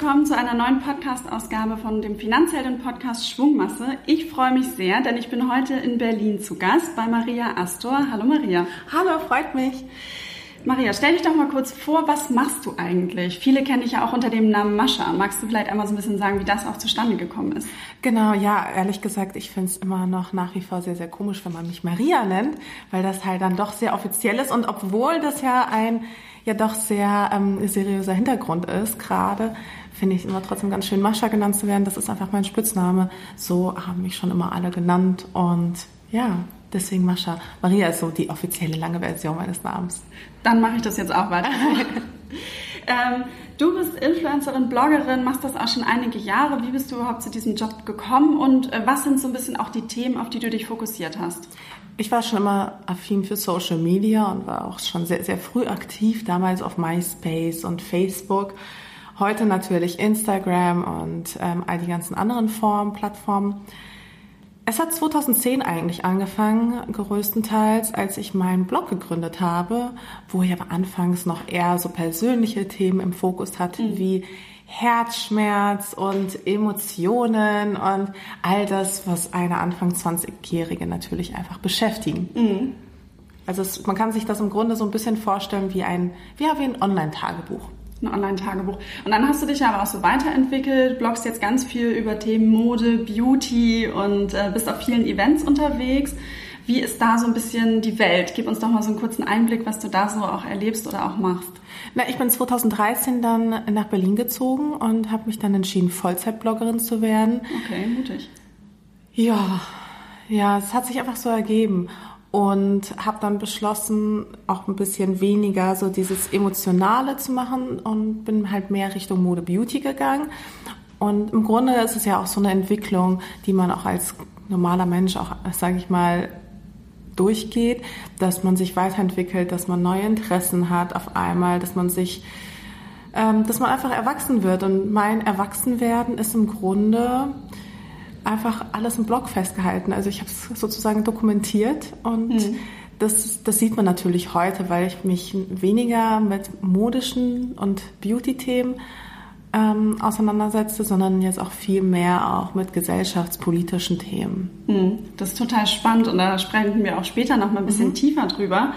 willkommen zu einer neuen Podcast-Ausgabe von dem Finanzhelden-Podcast Schwungmasse. Ich freue mich sehr, denn ich bin heute in Berlin zu Gast bei Maria Astor. Hallo Maria. Hallo, freut mich. Maria, stell dich doch mal kurz vor, was machst du eigentlich? Viele kennen dich ja auch unter dem Namen Mascha. Magst du vielleicht einmal so ein bisschen sagen, wie das auch zustande gekommen ist? Genau, ja, ehrlich gesagt, ich finde es immer noch nach wie vor sehr, sehr komisch, wenn man mich Maria nennt, weil das halt dann doch sehr offiziell ist und obwohl das ja ein ja doch sehr ähm, seriöser Hintergrund ist gerade, finde ich immer trotzdem ganz schön, Mascha genannt zu werden. Das ist einfach mein Spitzname. So haben mich schon immer alle genannt und ja, deswegen Mascha. Maria ist so die offizielle lange Version meines Namens. Dann mache ich das jetzt auch weiter. ähm, du bist Influencerin, Bloggerin, machst das auch schon einige Jahre. Wie bist du überhaupt zu diesem Job gekommen und äh, was sind so ein bisschen auch die Themen, auf die du dich fokussiert hast? Ich war schon immer affin für Social Media und war auch schon sehr, sehr früh aktiv, damals auf MySpace und Facebook. Heute natürlich Instagram und ähm, all die ganzen anderen Formen, Plattformen. Es hat 2010 eigentlich angefangen, größtenteils, als ich meinen Blog gegründet habe, wo ich aber anfangs noch eher so persönliche Themen im Fokus hatte, mhm. wie Herzschmerz und Emotionen und all das, was eine Anfang 20-Jährige natürlich einfach beschäftigen. Mhm. Also es, man kann sich das im Grunde so ein bisschen vorstellen wie ein, wie ein Online-Tagebuch. Ein Online-Tagebuch. Und dann hast du dich ja aber auch so weiterentwickelt, bloggst jetzt ganz viel über Themen Mode, Beauty und äh, bist auf vielen Events unterwegs. Wie ist da so ein bisschen die Welt? Gib uns doch mal so einen kurzen Einblick, was du da so auch erlebst oder auch machst. Na, ich bin 2013 dann nach Berlin gezogen und habe mich dann entschieden, Vollzeitbloggerin zu werden. Okay, mutig. Ja, ja, es hat sich einfach so ergeben und habe dann beschlossen, auch ein bisschen weniger so dieses Emotionale zu machen und bin halt mehr Richtung Mode Beauty gegangen. Und im Grunde ist es ja auch so eine Entwicklung, die man auch als normaler Mensch auch, sage ich mal, durchgeht, dass man sich weiterentwickelt, dass man neue Interessen hat auf einmal, dass man sich, ähm, dass man einfach erwachsen wird. Und mein Erwachsenwerden ist im Grunde einfach alles im Blog festgehalten. Also ich habe es sozusagen dokumentiert und mhm. das, das sieht man natürlich heute, weil ich mich weniger mit modischen und Beauty-Themen ähm, auseinandersetzte, sondern jetzt auch viel mehr auch mit gesellschaftspolitischen Themen. Hm, das ist total spannend und da sprechen wir auch später noch mal ein bisschen mhm. tiefer drüber.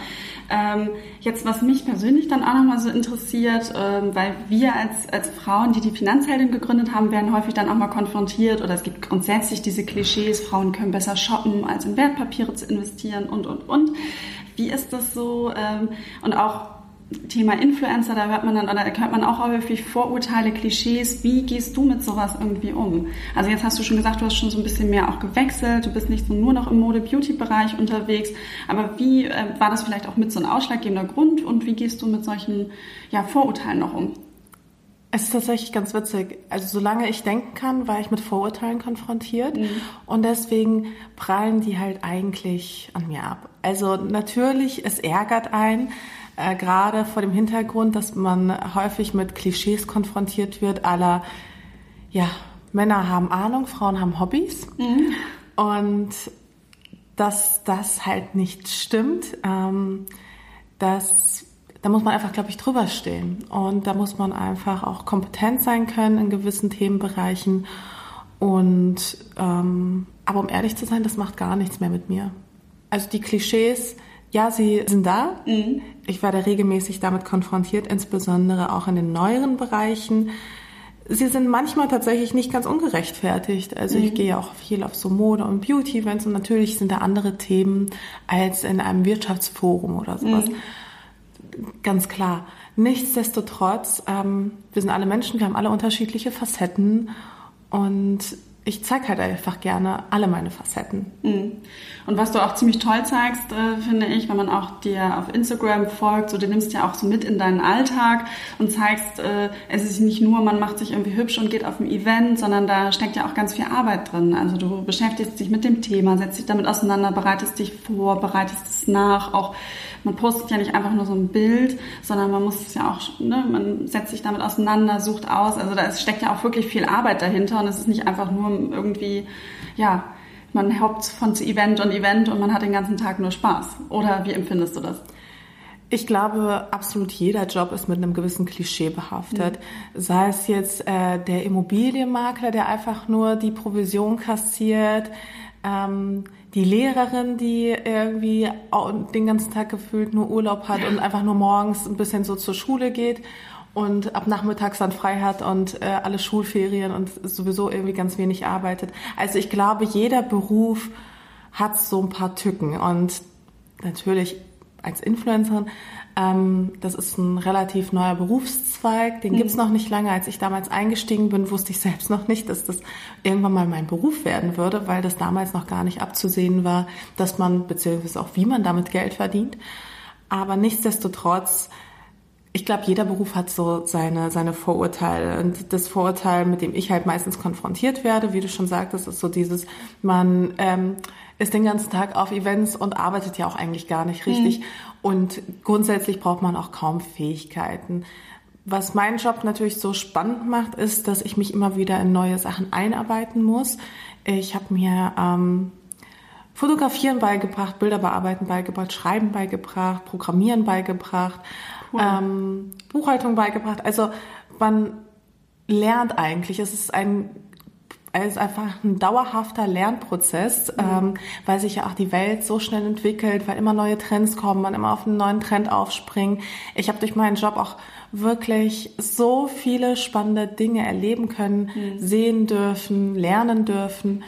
Ähm, jetzt, was mich persönlich dann auch noch mal so interessiert, ähm, weil wir als, als Frauen, die die Finanzheldin gegründet haben, werden häufig dann auch mal konfrontiert oder es gibt grundsätzlich diese Klischees, Frauen können besser shoppen, als in Wertpapiere zu investieren und, und, und. Wie ist das so? Ähm, und auch Thema Influencer, da hört man dann, oder hört man auch häufig Vorurteile, Klischees. Wie gehst du mit sowas irgendwie um? Also jetzt hast du schon gesagt, du hast schon so ein bisschen mehr auch gewechselt. Du bist nicht so nur noch im Mode-Beauty-Bereich unterwegs. Aber wie äh, war das vielleicht auch mit so einem ausschlaggebender Grund und wie gehst du mit solchen ja, Vorurteilen noch um? Es ist tatsächlich ganz witzig. Also solange ich denken kann, war ich mit Vorurteilen konfrontiert mhm. und deswegen prallen die halt eigentlich an mir ab. Also natürlich, es ärgert einen, äh, gerade vor dem Hintergrund, dass man häufig mit Klischees konfrontiert wird, aller, ja, Männer haben Ahnung, Frauen haben Hobbys. Mhm. Und dass das halt nicht stimmt, ähm, das, da muss man einfach, glaube ich, drüber stehen. Und da muss man einfach auch kompetent sein können in gewissen Themenbereichen. Und ähm, aber um ehrlich zu sein, das macht gar nichts mehr mit mir. Also die Klischees, ja, sie sind da. Mhm. Ich werde regelmäßig damit konfrontiert, insbesondere auch in den neueren Bereichen. Sie sind manchmal tatsächlich nicht ganz ungerechtfertigt. Also mhm. ich gehe auch viel auf so Mode- und Beauty-Events und natürlich sind da andere Themen als in einem Wirtschaftsforum oder sowas. Mhm. Ganz klar. Nichtsdestotrotz, ähm, wir sind alle Menschen, wir haben alle unterschiedliche Facetten und ich zeige halt einfach gerne alle meine Facetten. Mhm. Und was du auch ziemlich toll zeigst, äh, finde ich, wenn man auch dir auf Instagram folgt, so du nimmst ja auch so mit in deinen Alltag und zeigst, äh, es ist nicht nur, man macht sich irgendwie hübsch und geht auf ein Event, sondern da steckt ja auch ganz viel Arbeit drin. Also du beschäftigst dich mit dem Thema, setzt dich damit auseinander, bereitest dich vor, bereitest es nach, auch man postet ja nicht einfach nur so ein Bild, sondern man muss es ja auch, ne, man setzt sich damit auseinander, sucht aus. Also da steckt ja auch wirklich viel Arbeit dahinter und es ist nicht einfach nur irgendwie, ja, man hoppt von Event und Event und man hat den ganzen Tag nur Spaß. Oder wie empfindest du das? Ich glaube, absolut jeder Job ist mit einem gewissen Klischee behaftet. Mhm. Sei es jetzt äh, der Immobilienmakler, der einfach nur die Provision kassiert, ähm, die Lehrerin, die irgendwie den ganzen Tag gefühlt nur Urlaub hat und einfach nur morgens ein bisschen so zur Schule geht und ab nachmittags dann frei hat und äh, alle Schulferien und sowieso irgendwie ganz wenig arbeitet. Also ich glaube, jeder Beruf hat so ein paar Tücken und natürlich als Influencerin. Ähm, das ist ein relativ neuer Berufszweig, den mhm. gibt's noch nicht lange. Als ich damals eingestiegen bin, wusste ich selbst noch nicht, dass das irgendwann mal mein Beruf werden würde, weil das damals noch gar nicht abzusehen war, dass man, beziehungsweise auch wie man damit Geld verdient. Aber nichtsdestotrotz, ich glaube, jeder Beruf hat so seine, seine Vorurteile. Und das Vorurteil, mit dem ich halt meistens konfrontiert werde, wie du schon sagtest, ist so dieses, man ähm, ist den ganzen Tag auf Events und arbeitet ja auch eigentlich gar nicht richtig. Mhm. Und grundsätzlich braucht man auch kaum Fähigkeiten. Was meinen Job natürlich so spannend macht, ist, dass ich mich immer wieder in neue Sachen einarbeiten muss. Ich habe mir ähm, Fotografieren beigebracht, Bilder bearbeiten beigebracht, Schreiben beigebracht, Programmieren beigebracht, cool. ähm, Buchhaltung beigebracht. Also man lernt eigentlich. Es ist ein es ist einfach ein dauerhafter Lernprozess, mhm. ähm, weil sich ja auch die Welt so schnell entwickelt, weil immer neue Trends kommen, man immer auf einen neuen Trend aufspringt. Ich habe durch meinen Job auch wirklich so viele spannende Dinge erleben können, mhm. sehen dürfen, lernen dürfen.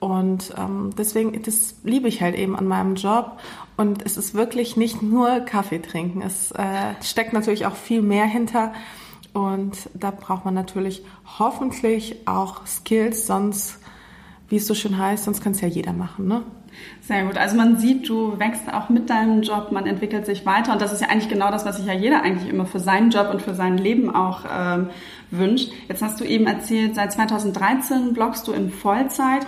Und ähm, deswegen, das liebe ich halt eben an meinem Job. Und es ist wirklich nicht nur Kaffee trinken. Es äh, steckt natürlich auch viel mehr hinter. Und da braucht man natürlich hoffentlich auch Skills, sonst, wie es so schön heißt, sonst kann es ja jeder machen, ne? Sehr gut. Also man sieht, du wächst auch mit deinem Job, man entwickelt sich weiter und das ist ja eigentlich genau das, was sich ja jeder eigentlich immer für seinen Job und für sein Leben auch ähm, wünscht. Jetzt hast du eben erzählt, seit 2013 bloggst du in Vollzeit.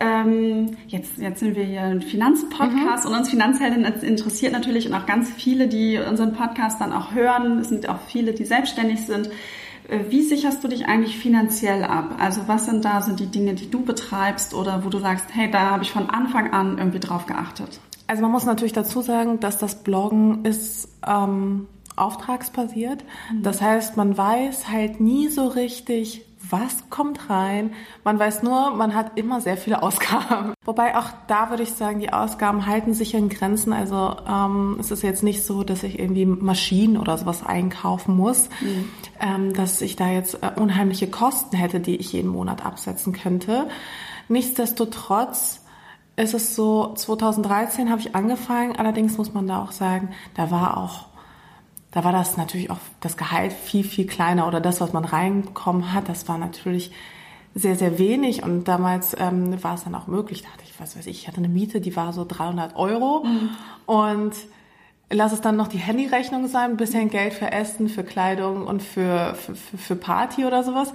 Ähm, jetzt, jetzt sind wir hier ein Finanzpodcast mhm. und uns Finanzhelden interessiert natürlich und auch ganz viele, die unseren Podcast dann auch hören. Es sind auch viele, die selbstständig sind. Äh, wie sicherst du dich eigentlich finanziell ab? Also was sind da so die Dinge, die du betreibst oder wo du sagst, hey, da habe ich von Anfang an irgendwie drauf geachtet? Also man muss natürlich dazu sagen, dass das Bloggen ist ähm, auftragsbasiert. Mhm. Das heißt, man weiß halt nie so richtig, was kommt rein. Man weiß nur, man hat immer sehr viele Ausgaben. Wobei auch da würde ich sagen, die Ausgaben halten sich in Grenzen. Also ähm, es ist jetzt nicht so, dass ich irgendwie Maschinen oder sowas einkaufen muss, mhm. ähm, dass ich da jetzt äh, unheimliche Kosten hätte, die ich jeden Monat absetzen könnte. Nichtsdestotrotz ist es so, 2013 habe ich angefangen, allerdings muss man da auch sagen, da war auch da war das natürlich auch das Gehalt viel, viel kleiner oder das, was man reinbekommen hat, das war natürlich sehr, sehr wenig und damals ähm, war es dann auch möglich, da hatte ich, was weiß ich, ich hatte eine Miete, die war so 300 Euro mhm. und lass es dann noch die Handyrechnung sein, ein bisschen Geld für Essen, für Kleidung und für, für, für Party oder sowas.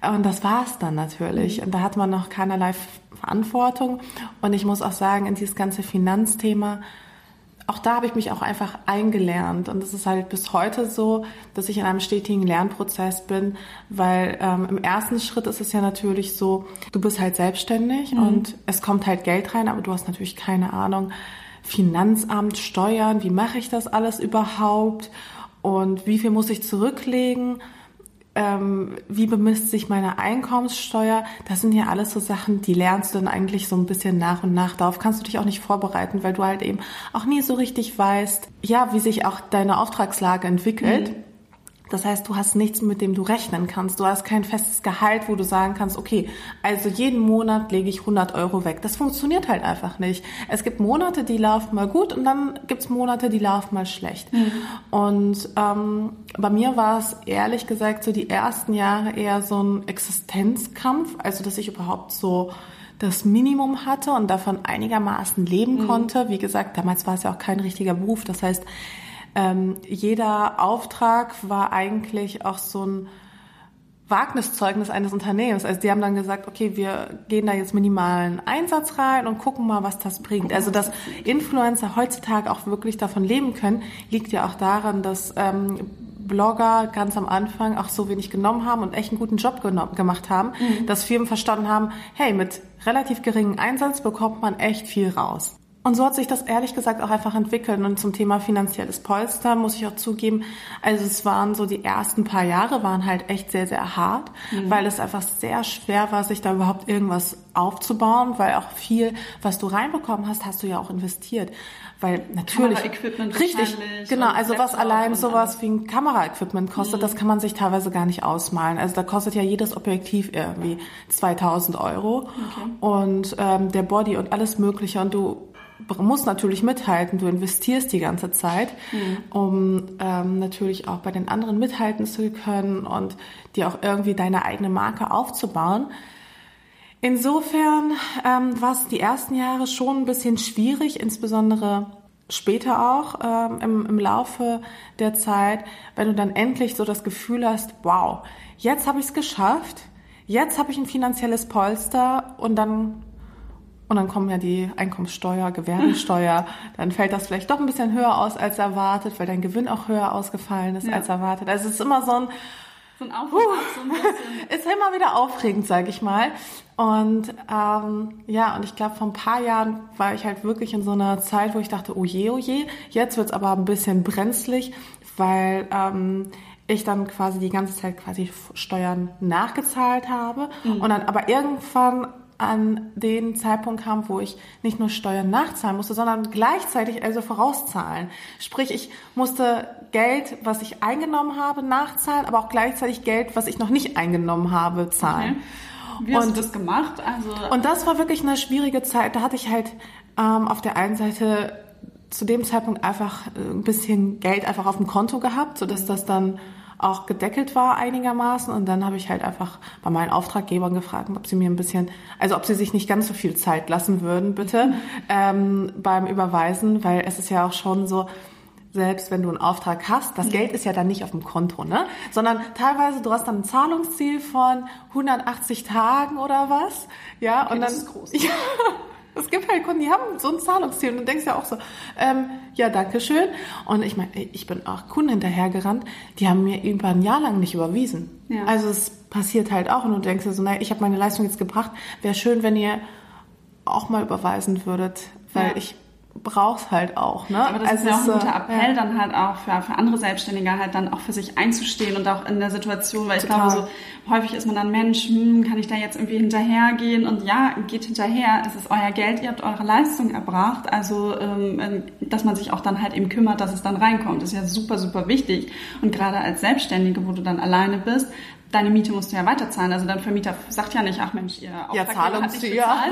Und das war es dann natürlich. Mhm. Und da hat man noch keinerlei Verantwortung. Und ich muss auch sagen, in dieses ganze Finanzthema auch da habe ich mich auch einfach eingelernt. Und es ist halt bis heute so, dass ich in einem stetigen Lernprozess bin, weil ähm, im ersten Schritt ist es ja natürlich so, du bist halt selbstständig mhm. und es kommt halt Geld rein, aber du hast natürlich keine Ahnung, Finanzamt, Steuern, wie mache ich das alles überhaupt und wie viel muss ich zurücklegen ähm, wie bemisst sich meine Einkommenssteuer, das sind ja alles so Sachen, die lernst du dann eigentlich so ein bisschen nach und nach. Darauf kannst du dich auch nicht vorbereiten, weil du halt eben auch nie so richtig weißt, ja, wie sich auch deine Auftragslage entwickelt. Mhm. Das heißt, du hast nichts, mit dem du rechnen kannst. Du hast kein festes Gehalt, wo du sagen kannst, okay, also jeden Monat lege ich 100 Euro weg. Das funktioniert halt einfach nicht. Es gibt Monate, die laufen mal gut und dann gibt's Monate, die laufen mal schlecht. Mhm. Und ähm, bei mir war es ehrlich gesagt so die ersten Jahre eher so ein Existenzkampf, also dass ich überhaupt so das Minimum hatte und davon einigermaßen leben mhm. konnte. Wie gesagt, damals war es ja auch kein richtiger Beruf. Das heißt, ähm, jeder Auftrag war eigentlich auch so ein Wagniszeugnis eines Unternehmens. Also die haben dann gesagt, okay, wir gehen da jetzt minimalen Einsatz rein und gucken mal, was das bringt. Also dass Influencer heutzutage auch wirklich davon leben können, liegt ja auch daran, dass ähm, Blogger ganz am Anfang auch so wenig genommen haben und echt einen guten Job gemacht haben, mhm. dass Firmen verstanden haben, hey, mit relativ geringem Einsatz bekommt man echt viel raus. Und so hat sich das ehrlich gesagt auch einfach entwickelt. Und zum Thema finanzielles Polster muss ich auch zugeben, also es waren so die ersten paar Jahre waren halt echt sehr, sehr hart, mhm. weil es einfach sehr schwer war, sich da überhaupt irgendwas aufzubauen, weil auch viel, was du reinbekommen hast, hast du ja auch investiert. Weil natürlich. Kameraequipment richtig, genau. Also was allein sowas wie ein Kameraequipment kostet, mhm. das kann man sich teilweise gar nicht ausmalen. Also da kostet ja jedes Objektiv irgendwie 2000 Euro okay. und ähm, der Body und alles Mögliche und du musst natürlich mithalten. Du investierst die ganze Zeit, mhm. um ähm, natürlich auch bei den anderen mithalten zu können und dir auch irgendwie deine eigene Marke aufzubauen. Insofern ähm, war es die ersten Jahre schon ein bisschen schwierig, insbesondere später auch ähm, im, im Laufe der Zeit, wenn du dann endlich so das Gefühl hast, wow, jetzt habe ich es geschafft, jetzt habe ich ein finanzielles Polster und dann und dann kommen ja die Einkommenssteuer, Gewerbesteuer, dann fällt das vielleicht doch ein bisschen höher aus als erwartet, weil dein Gewinn auch höher ausgefallen ist ja. als erwartet. Also es ist immer so ein so ein Auf, uh, so ein bisschen. Ist immer wieder aufregend, sag ich mal. Und ähm, ja, und ich glaube, vor ein paar Jahren war ich halt wirklich in so einer Zeit, wo ich dachte, oh je, oh je, jetzt wird's aber ein bisschen brenzlig, weil ähm, ich dann quasi die ganze Zeit quasi Steuern nachgezahlt habe mhm. und dann aber irgendwann an den Zeitpunkt kam, wo ich nicht nur Steuern nachzahlen musste, sondern gleichzeitig also vorauszahlen. Sprich, ich musste Geld, was ich eingenommen habe, nachzahlen, aber auch gleichzeitig Geld, was ich noch nicht eingenommen habe, zahlen. Okay. Wie hast und, du das gemacht? Also und das war wirklich eine schwierige Zeit. Da hatte ich halt ähm, auf der einen Seite zu dem Zeitpunkt einfach ein bisschen Geld einfach auf dem Konto gehabt, sodass das dann auch gedeckelt war einigermaßen. Und dann habe ich halt einfach bei meinen Auftraggebern gefragt, ob sie mir ein bisschen, also ob sie sich nicht ganz so viel Zeit lassen würden, bitte, ähm, beim Überweisen, weil es ist ja auch schon so, selbst wenn du einen Auftrag hast, das Geld ist ja dann nicht auf dem Konto, ne? Sondern teilweise du hast dann ein Zahlungsziel von 180 Tagen oder was, ja? Okay, und dann das ist groß. Ja, es gibt halt Kunden, die haben so ein Zahlungsziel und du denkst ja auch so, ähm, ja, danke schön. Und ich meine, ich bin auch Kunden hinterhergerannt, die haben mir über ein Jahr lang nicht überwiesen. Ja. Also es passiert halt auch und du denkst dir so, naja, ich habe meine Leistung jetzt gebracht, wäre schön, wenn ihr auch mal überweisen würdet, weil ja. ich brauchst halt auch. Ne? Aber das also ist ja auch ein guter Appell, ja. dann halt auch für, für andere Selbstständige halt dann auch für sich einzustehen und auch in der Situation, weil Total. ich glaube, so häufig ist man dann Mensch, hm, kann ich da jetzt irgendwie hinterhergehen? Und ja, geht hinterher, es ist euer Geld, ihr habt eure Leistung erbracht, also ähm, ähm, dass man sich auch dann halt eben kümmert, dass es dann reinkommt, ist ja super, super wichtig. Und gerade als Selbstständige, wo du dann alleine bist, deine Miete musst du ja weiterzahlen. Also dein Vermieter sagt ja nicht, ach Mensch, ihr Auftraggeber ja, Zahlungsziel. Ja,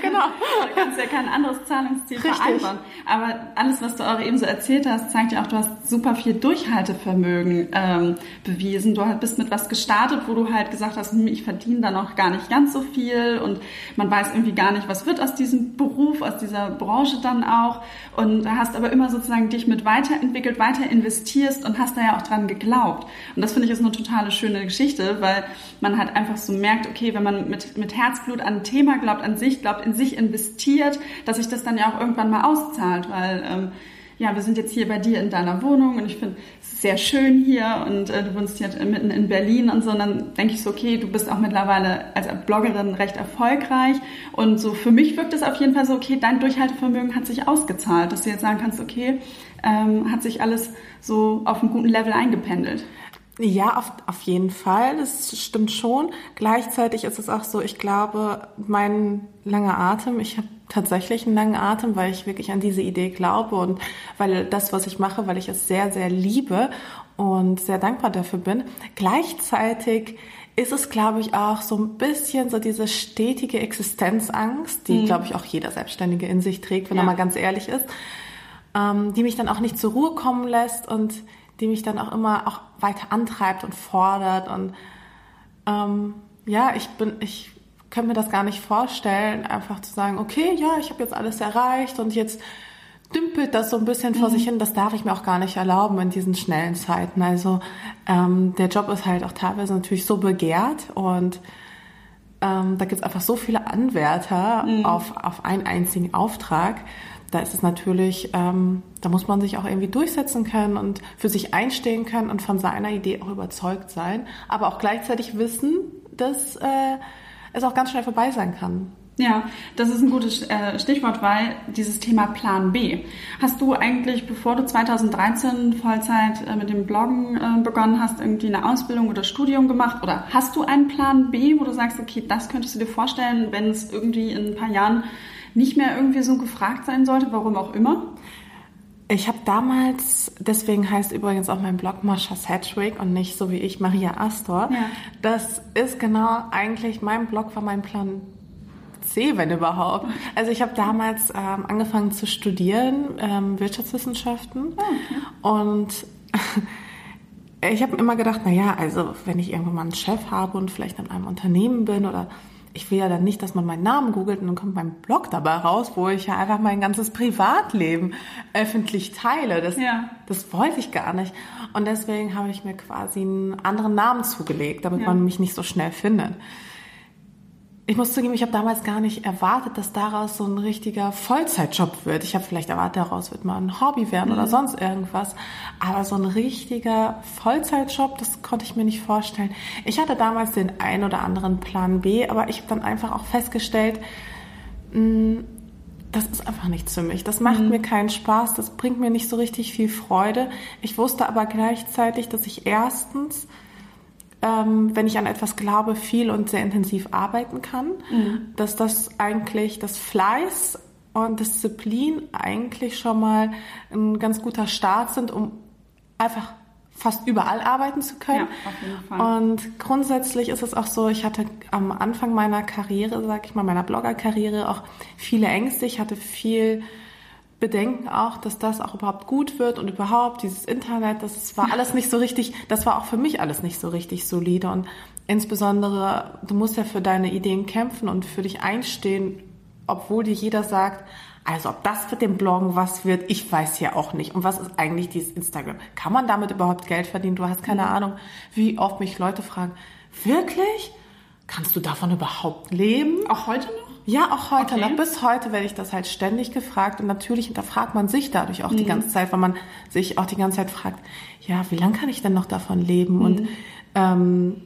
genau. da kannst du ja kein anderes Zahlungsziel Richtig. vereinbaren. Aber alles, was du auch eben so erzählt hast, zeigt ja auch, du hast super viel Durchhaltevermögen ähm, bewiesen. Du bist mit was gestartet, wo du halt gesagt hast, hm, ich verdiene da noch gar nicht ganz so viel und man weiß irgendwie gar nicht, was wird aus diesem Beruf, aus dieser Branche dann auch. Und hast aber immer sozusagen dich mit weiterentwickelt, weiter investierst und hast da ja auch dran geglaubt. Und das finde ich ist eine totale schöne Geschichte Geschichte, weil man halt einfach so merkt, okay, wenn man mit, mit Herzblut an ein Thema glaubt, an sich glaubt, in sich investiert, dass sich das dann ja auch irgendwann mal auszahlt, weil ähm, ja, wir sind jetzt hier bei dir in deiner Wohnung und ich finde es sehr schön hier und äh, du wohnst hier mitten in Berlin und so. Und dann denke ich so, okay, du bist auch mittlerweile als Bloggerin recht erfolgreich und so für mich wirkt es auf jeden Fall so, okay, dein Durchhaltevermögen hat sich ausgezahlt, dass du jetzt sagen kannst, okay, ähm, hat sich alles so auf einem guten Level eingependelt. Ja, auf, auf jeden Fall, das stimmt schon. Gleichzeitig ist es auch so, ich glaube, mein langer Atem, ich habe tatsächlich einen langen Atem, weil ich wirklich an diese Idee glaube und weil das, was ich mache, weil ich es sehr, sehr liebe und sehr dankbar dafür bin. Gleichzeitig ist es, glaube ich, auch so ein bisschen so diese stetige Existenzangst, die, mhm. glaube ich, auch jeder Selbstständige in sich trägt, wenn ja. er mal ganz ehrlich ist, ähm, die mich dann auch nicht zur Ruhe kommen lässt und die mich dann auch immer auch weiter antreibt und fordert. Und ähm, ja, ich bin, ich könnte mir das gar nicht vorstellen, einfach zu sagen, okay, ja, ich habe jetzt alles erreicht und jetzt dümpelt das so ein bisschen vor mhm. sich hin. Das darf ich mir auch gar nicht erlauben in diesen schnellen Zeiten. Also ähm, der Job ist halt auch teilweise natürlich so begehrt und ähm, da gibt es einfach so viele Anwärter mhm. auf, auf einen einzigen Auftrag da ist es natürlich, ähm, da muss man sich auch irgendwie durchsetzen können und für sich einstehen können und von seiner Idee auch überzeugt sein, aber auch gleichzeitig wissen, dass äh, es auch ganz schnell vorbei sein kann. Ja, das ist ein gutes äh, Stichwort, weil dieses Thema Plan B. Hast du eigentlich, bevor du 2013 Vollzeit äh, mit dem Bloggen äh, begonnen hast, irgendwie eine Ausbildung oder Studium gemacht? Oder hast du einen Plan B, wo du sagst, okay, das könntest du dir vorstellen, wenn es irgendwie in ein paar Jahren nicht mehr irgendwie so gefragt sein sollte, warum auch immer? Ich habe damals, deswegen heißt übrigens auch mein Blog Mascha Sedgwick und nicht so wie ich Maria Astor. Ja. Das ist genau eigentlich, mein Blog war mein Plan C, wenn überhaupt. Also ich habe damals ähm, angefangen zu studieren, ähm, Wirtschaftswissenschaften. Oh, okay. Und ich habe immer gedacht, na ja, also wenn ich irgendwann mal einen Chef habe und vielleicht in einem Unternehmen bin oder ich will ja dann nicht, dass man meinen Namen googelt und dann kommt mein Blog dabei raus, wo ich ja einfach mein ganzes Privatleben öffentlich teile. Das, ja. das wollte ich gar nicht. Und deswegen habe ich mir quasi einen anderen Namen zugelegt, damit ja. man mich nicht so schnell findet ich muss zugeben, ich habe damals gar nicht erwartet, dass daraus so ein richtiger Vollzeitjob wird. Ich habe vielleicht erwartet, daraus wird mal ein Hobby werden mhm. oder sonst irgendwas. Aber so ein richtiger Vollzeitjob, das konnte ich mir nicht vorstellen. Ich hatte damals den ein oder anderen Plan B, aber ich habe dann einfach auch festgestellt, mh, mm, das ist einfach nichts für mich. Das macht mhm. mir keinen Spaß, das bringt mir nicht so richtig viel Freude. Ich wusste aber gleichzeitig, dass ich erstens ähm, wenn ich an etwas glaube, viel und sehr intensiv arbeiten kann. Mhm. Dass das eigentlich das Fleiß und Disziplin eigentlich schon mal ein ganz guter Start sind, um einfach fast überall arbeiten zu können. Ja. Und grundsätzlich ist es auch so, ich hatte am Anfang meiner Karriere, sag ich mal, meiner Bloggerkarriere auch viele Ängste. Ich hatte viel bedenken auch, dass das auch überhaupt gut wird und überhaupt dieses Internet, das war alles nicht so richtig, das war auch für mich alles nicht so richtig solide und insbesondere, du musst ja für deine Ideen kämpfen und für dich einstehen, obwohl dir jeder sagt, also ob das mit dem Bloggen was wird, ich weiß ja auch nicht. Und was ist eigentlich dieses Instagram? Kann man damit überhaupt Geld verdienen? Du hast keine mhm. Ahnung, wie oft mich Leute fragen, wirklich? Kannst du davon überhaupt leben? Auch heute noch? Ja, auch heute okay. noch. Bis heute werde ich das halt ständig gefragt. Und natürlich hinterfragt man sich dadurch auch mhm. die ganze Zeit, weil man sich auch die ganze Zeit fragt, ja, wie lange kann ich denn noch davon leben? Mhm. Und ähm,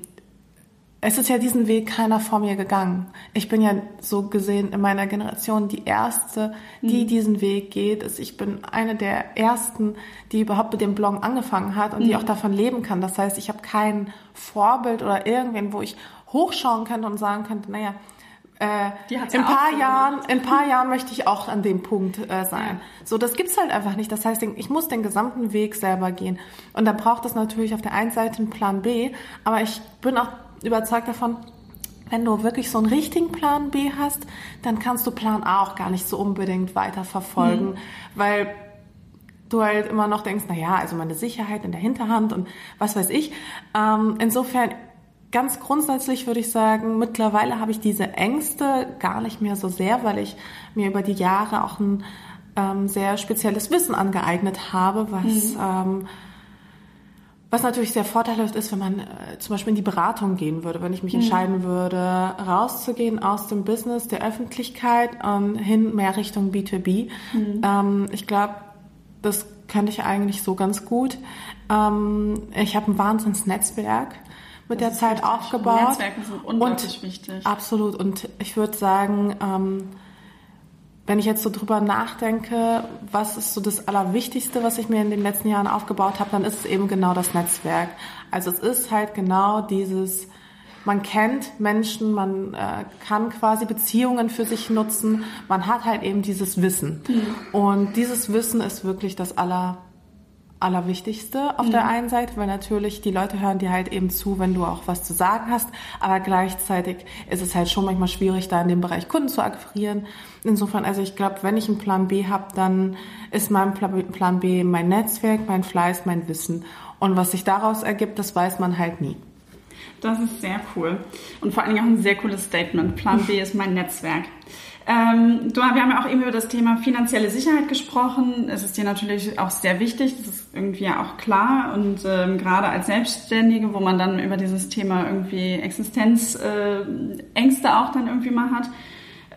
es ist ja diesen Weg keiner vor mir gegangen. Ich bin ja so gesehen in meiner Generation die erste, die mhm. diesen Weg geht. Ich bin eine der ersten, die überhaupt mit dem Blog angefangen hat und mhm. die auch davon leben kann. Das heißt, ich habe kein Vorbild oder irgendwen, wo ich hochschauen könnte und sagen könnte, naja, äh, in paar Jahren, in paar Jahren möchte ich auch an dem Punkt äh, sein. Ja. So, das gibt's halt einfach nicht. Das heißt, ich muss den gesamten Weg selber gehen. Und da braucht es natürlich auf der einen Seite einen Plan B, aber ich bin auch überzeugt davon, wenn du wirklich so einen richtigen Plan B hast, dann kannst du Plan A auch gar nicht so unbedingt weiterverfolgen, mhm. weil du halt immer noch denkst, na ja, also meine Sicherheit in der Hinterhand und was weiß ich. Ähm, insofern ganz grundsätzlich würde ich sagen, mittlerweile habe ich diese Ängste gar nicht mehr so sehr, weil ich mir über die Jahre auch ein ähm, sehr spezielles Wissen angeeignet habe, was, mhm. ähm, was natürlich sehr vorteilhaft ist, wenn man äh, zum Beispiel in die Beratung gehen würde, wenn ich mich mhm. entscheiden würde, rauszugehen aus dem Business der Öffentlichkeit ähm, hin mehr Richtung B2B. Mhm. Ähm, ich glaube, das könnte ich eigentlich so ganz gut. Ähm, ich habe ein Wahnsinnsnetzwerk mit das der Zeit wichtig. aufgebaut. Netzwerke sind unglaublich und, wichtig. Absolut. Und ich würde sagen, ähm, wenn ich jetzt so drüber nachdenke, was ist so das Allerwichtigste, was ich mir in den letzten Jahren aufgebaut habe, dann ist es eben genau das Netzwerk. Also es ist halt genau dieses, man kennt Menschen, man äh, kann quasi Beziehungen für sich nutzen, man hat halt eben dieses Wissen. Mhm. Und dieses Wissen ist wirklich das Aller Allerwichtigste auf mhm. der einen Seite, weil natürlich die Leute hören dir halt eben zu, wenn du auch was zu sagen hast, aber gleichzeitig ist es halt schon manchmal schwierig, da in dem Bereich Kunden zu akquirieren. Insofern, also ich glaube, wenn ich einen Plan B habe, dann ist mein Plan B mein Netzwerk, mein Fleiß, mein Wissen. Und was sich daraus ergibt, das weiß man halt nie. Das ist sehr cool. Und vor allen Dingen auch ein sehr cooles Statement. Plan B ist mein Netzwerk. Ähm, du, wir haben ja auch eben über das Thema finanzielle Sicherheit gesprochen. Es ist dir natürlich auch sehr wichtig, das ist irgendwie auch klar. Und ähm, gerade als Selbstständige, wo man dann über dieses Thema irgendwie Existenzängste äh, auch dann irgendwie mal hat.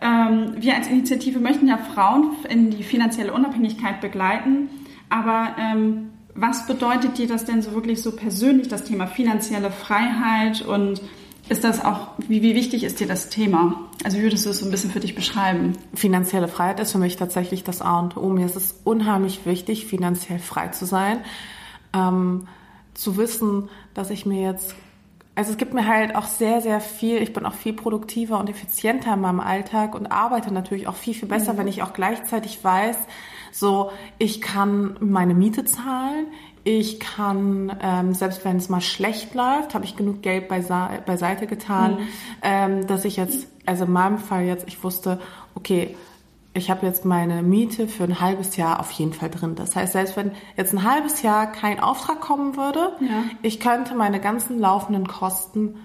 Ähm, wir als Initiative möchten ja Frauen in die finanzielle Unabhängigkeit begleiten. Aber ähm, was bedeutet dir das denn so wirklich so persönlich, das Thema finanzielle Freiheit und ist das auch, wie, wie wichtig ist dir das Thema? Also wie würdest du es so ein bisschen für dich beschreiben? Finanzielle Freiheit ist für mich tatsächlich das A und O. Mir ist es unheimlich wichtig, finanziell frei zu sein. Ähm, zu wissen, dass ich mir jetzt, also es gibt mir halt auch sehr, sehr viel, ich bin auch viel produktiver und effizienter in meinem Alltag und arbeite natürlich auch viel, viel besser, mhm. wenn ich auch gleichzeitig weiß, so, ich kann meine Miete zahlen, ich kann, ähm, selbst wenn es mal schlecht läuft, habe ich genug Geld beise beiseite getan, mhm. ähm, dass ich jetzt, also in meinem Fall jetzt, ich wusste, okay, ich habe jetzt meine Miete für ein halbes Jahr auf jeden Fall drin. Das heißt, selbst wenn jetzt ein halbes Jahr kein Auftrag kommen würde, ja. ich könnte meine ganzen laufenden Kosten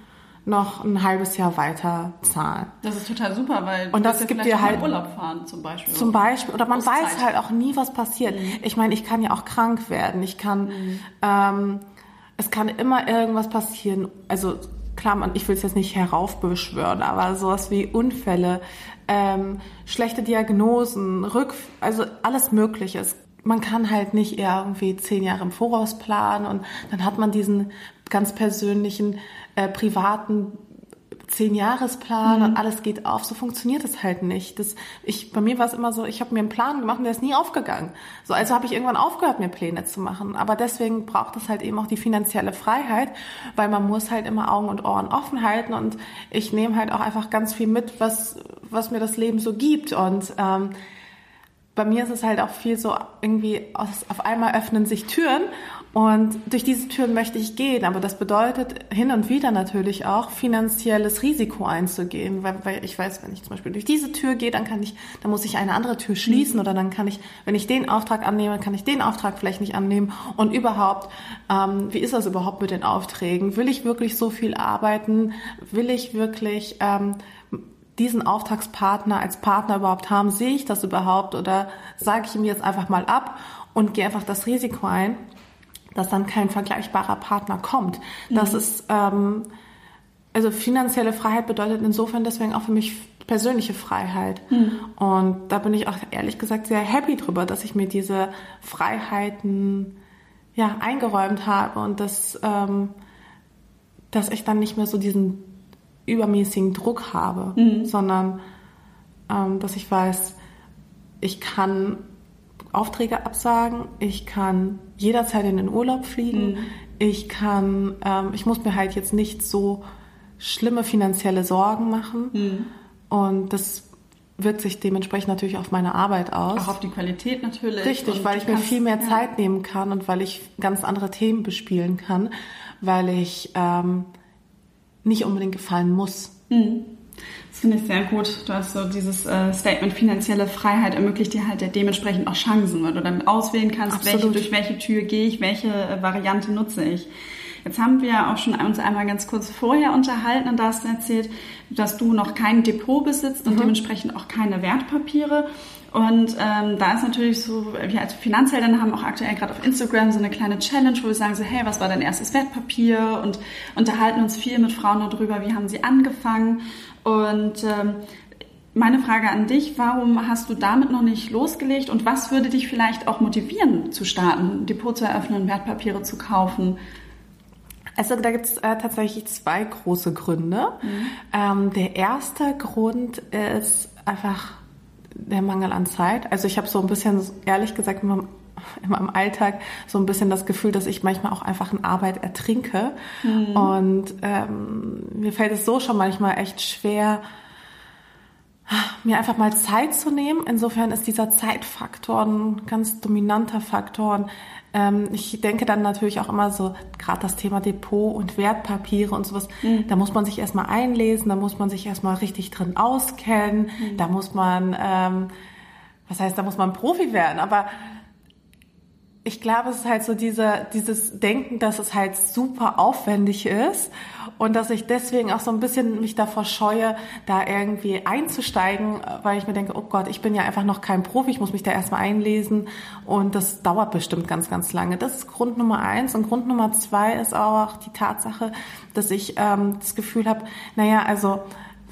noch ein halbes Jahr weiter zahlen. Das ist total super, weil und das gibt dir halt Urlaub fahren zum Beispiel. Zum Beispiel oder man Auszeit. weiß halt auch nie, was passiert. Mhm. Ich meine, ich kann ja auch krank werden. Ich kann, mhm. ähm, es kann immer irgendwas passieren. Also klar, man, ich will es jetzt nicht heraufbeschwören, aber sowas wie Unfälle, ähm, schlechte Diagnosen, Rück, also alles Mögliche. Man kann halt nicht irgendwie zehn Jahre im Voraus planen und dann hat man diesen ganz persönlichen äh, privaten Zehn-Jahresplan mhm. und alles geht auf. So funktioniert es halt nicht. Das, ich, bei mir war es immer so, ich habe mir einen Plan gemacht und der ist nie aufgegangen. So, also habe ich irgendwann aufgehört, mir Pläne zu machen. Aber deswegen braucht es halt eben auch die finanzielle Freiheit, weil man muss halt immer Augen und Ohren offen halten und ich nehme halt auch einfach ganz viel mit, was, was mir das Leben so gibt. Und ähm, bei mir ist es halt auch viel so irgendwie aus, auf einmal öffnen sich Türen und durch diese Türen möchte ich gehen, aber das bedeutet hin und wieder natürlich auch finanzielles Risiko einzugehen, weil, weil ich weiß, wenn ich zum Beispiel durch diese Tür gehe, dann kann ich, dann muss ich eine andere Tür schließen mhm. oder dann kann ich, wenn ich den Auftrag annehme, kann ich den Auftrag vielleicht nicht annehmen und überhaupt, ähm, wie ist das überhaupt mit den Aufträgen? Will ich wirklich so viel arbeiten? Will ich wirklich ähm, diesen Auftragspartner als Partner überhaupt haben? Sehe ich das überhaupt oder sage ich ihm jetzt einfach mal ab und gehe einfach das Risiko ein? dass dann kein vergleichbarer Partner kommt. Das mhm. ist, ähm, also finanzielle Freiheit bedeutet insofern deswegen auch für mich persönliche Freiheit. Mhm. Und da bin ich auch ehrlich gesagt sehr happy drüber, dass ich mir diese Freiheiten ja eingeräumt habe und dass, ähm, dass ich dann nicht mehr so diesen übermäßigen Druck habe, mhm. sondern ähm, dass ich weiß, ich kann Aufträge absagen, ich kann jederzeit in den Urlaub fliegen, mhm. ich kann, ähm, ich muss mir halt jetzt nicht so schlimme finanzielle Sorgen machen mhm. und das wirkt sich dementsprechend natürlich auf meine Arbeit aus. Auch auf die Qualität natürlich. Richtig, weil ich mir viel mehr ja. Zeit nehmen kann und weil ich ganz andere Themen bespielen kann, weil ich ähm, nicht unbedingt gefallen muss. Mhm. Das finde ich sehr gut. Du hast so dieses äh, Statement, finanzielle Freiheit ermöglicht dir halt dementsprechend auch Chancen, weil du dann auswählen kannst, welche, durch welche Tür gehe ich, welche äh, Variante nutze ich. Jetzt haben wir auch schon uns einmal ganz kurz vorher unterhalten und da hast du erzählt, dass du noch kein Depot besitzt und mhm. dementsprechend auch keine Wertpapiere. Und ähm, da ist natürlich so, wir als Finanzhelden haben auch aktuell gerade auf Instagram so eine kleine Challenge, wo wir sagen so, hey, was war dein erstes Wertpapier? Und unterhalten uns viel mit Frauen darüber, wie haben sie angefangen. Und ähm, meine Frage an dich, warum hast du damit noch nicht losgelegt und was würde dich vielleicht auch motivieren zu starten, Depot zu eröffnen, Wertpapiere zu kaufen? Also da gibt es äh, tatsächlich zwei große Gründe. Mhm. Ähm, der erste Grund ist einfach der Mangel an Zeit. Also ich habe so ein bisschen, ehrlich gesagt, in meinem, in meinem, Alltag so ein bisschen das Gefühl, dass ich manchmal auch einfach in Arbeit ertrinke. Mhm. Und ähm, mir fällt es so schon manchmal echt schwer, mir einfach mal Zeit zu nehmen. Insofern ist dieser Zeitfaktor ein ganz dominanter Faktor. Ähm, ich denke dann natürlich auch immer so, gerade das Thema Depot und Wertpapiere und sowas, mhm. da muss man sich erstmal einlesen, da muss man sich erstmal richtig drin auskennen, mhm. da muss man, ähm, was heißt, da muss man Profi werden, aber ich glaube, es ist halt so diese, dieses Denken, dass es halt super aufwendig ist und dass ich deswegen auch so ein bisschen mich davor scheue, da irgendwie einzusteigen, weil ich mir denke, oh Gott, ich bin ja einfach noch kein Profi, ich muss mich da erstmal einlesen und das dauert bestimmt ganz, ganz lange. Das ist Grund Nummer eins und Grund Nummer zwei ist auch die Tatsache, dass ich ähm, das Gefühl habe, naja, also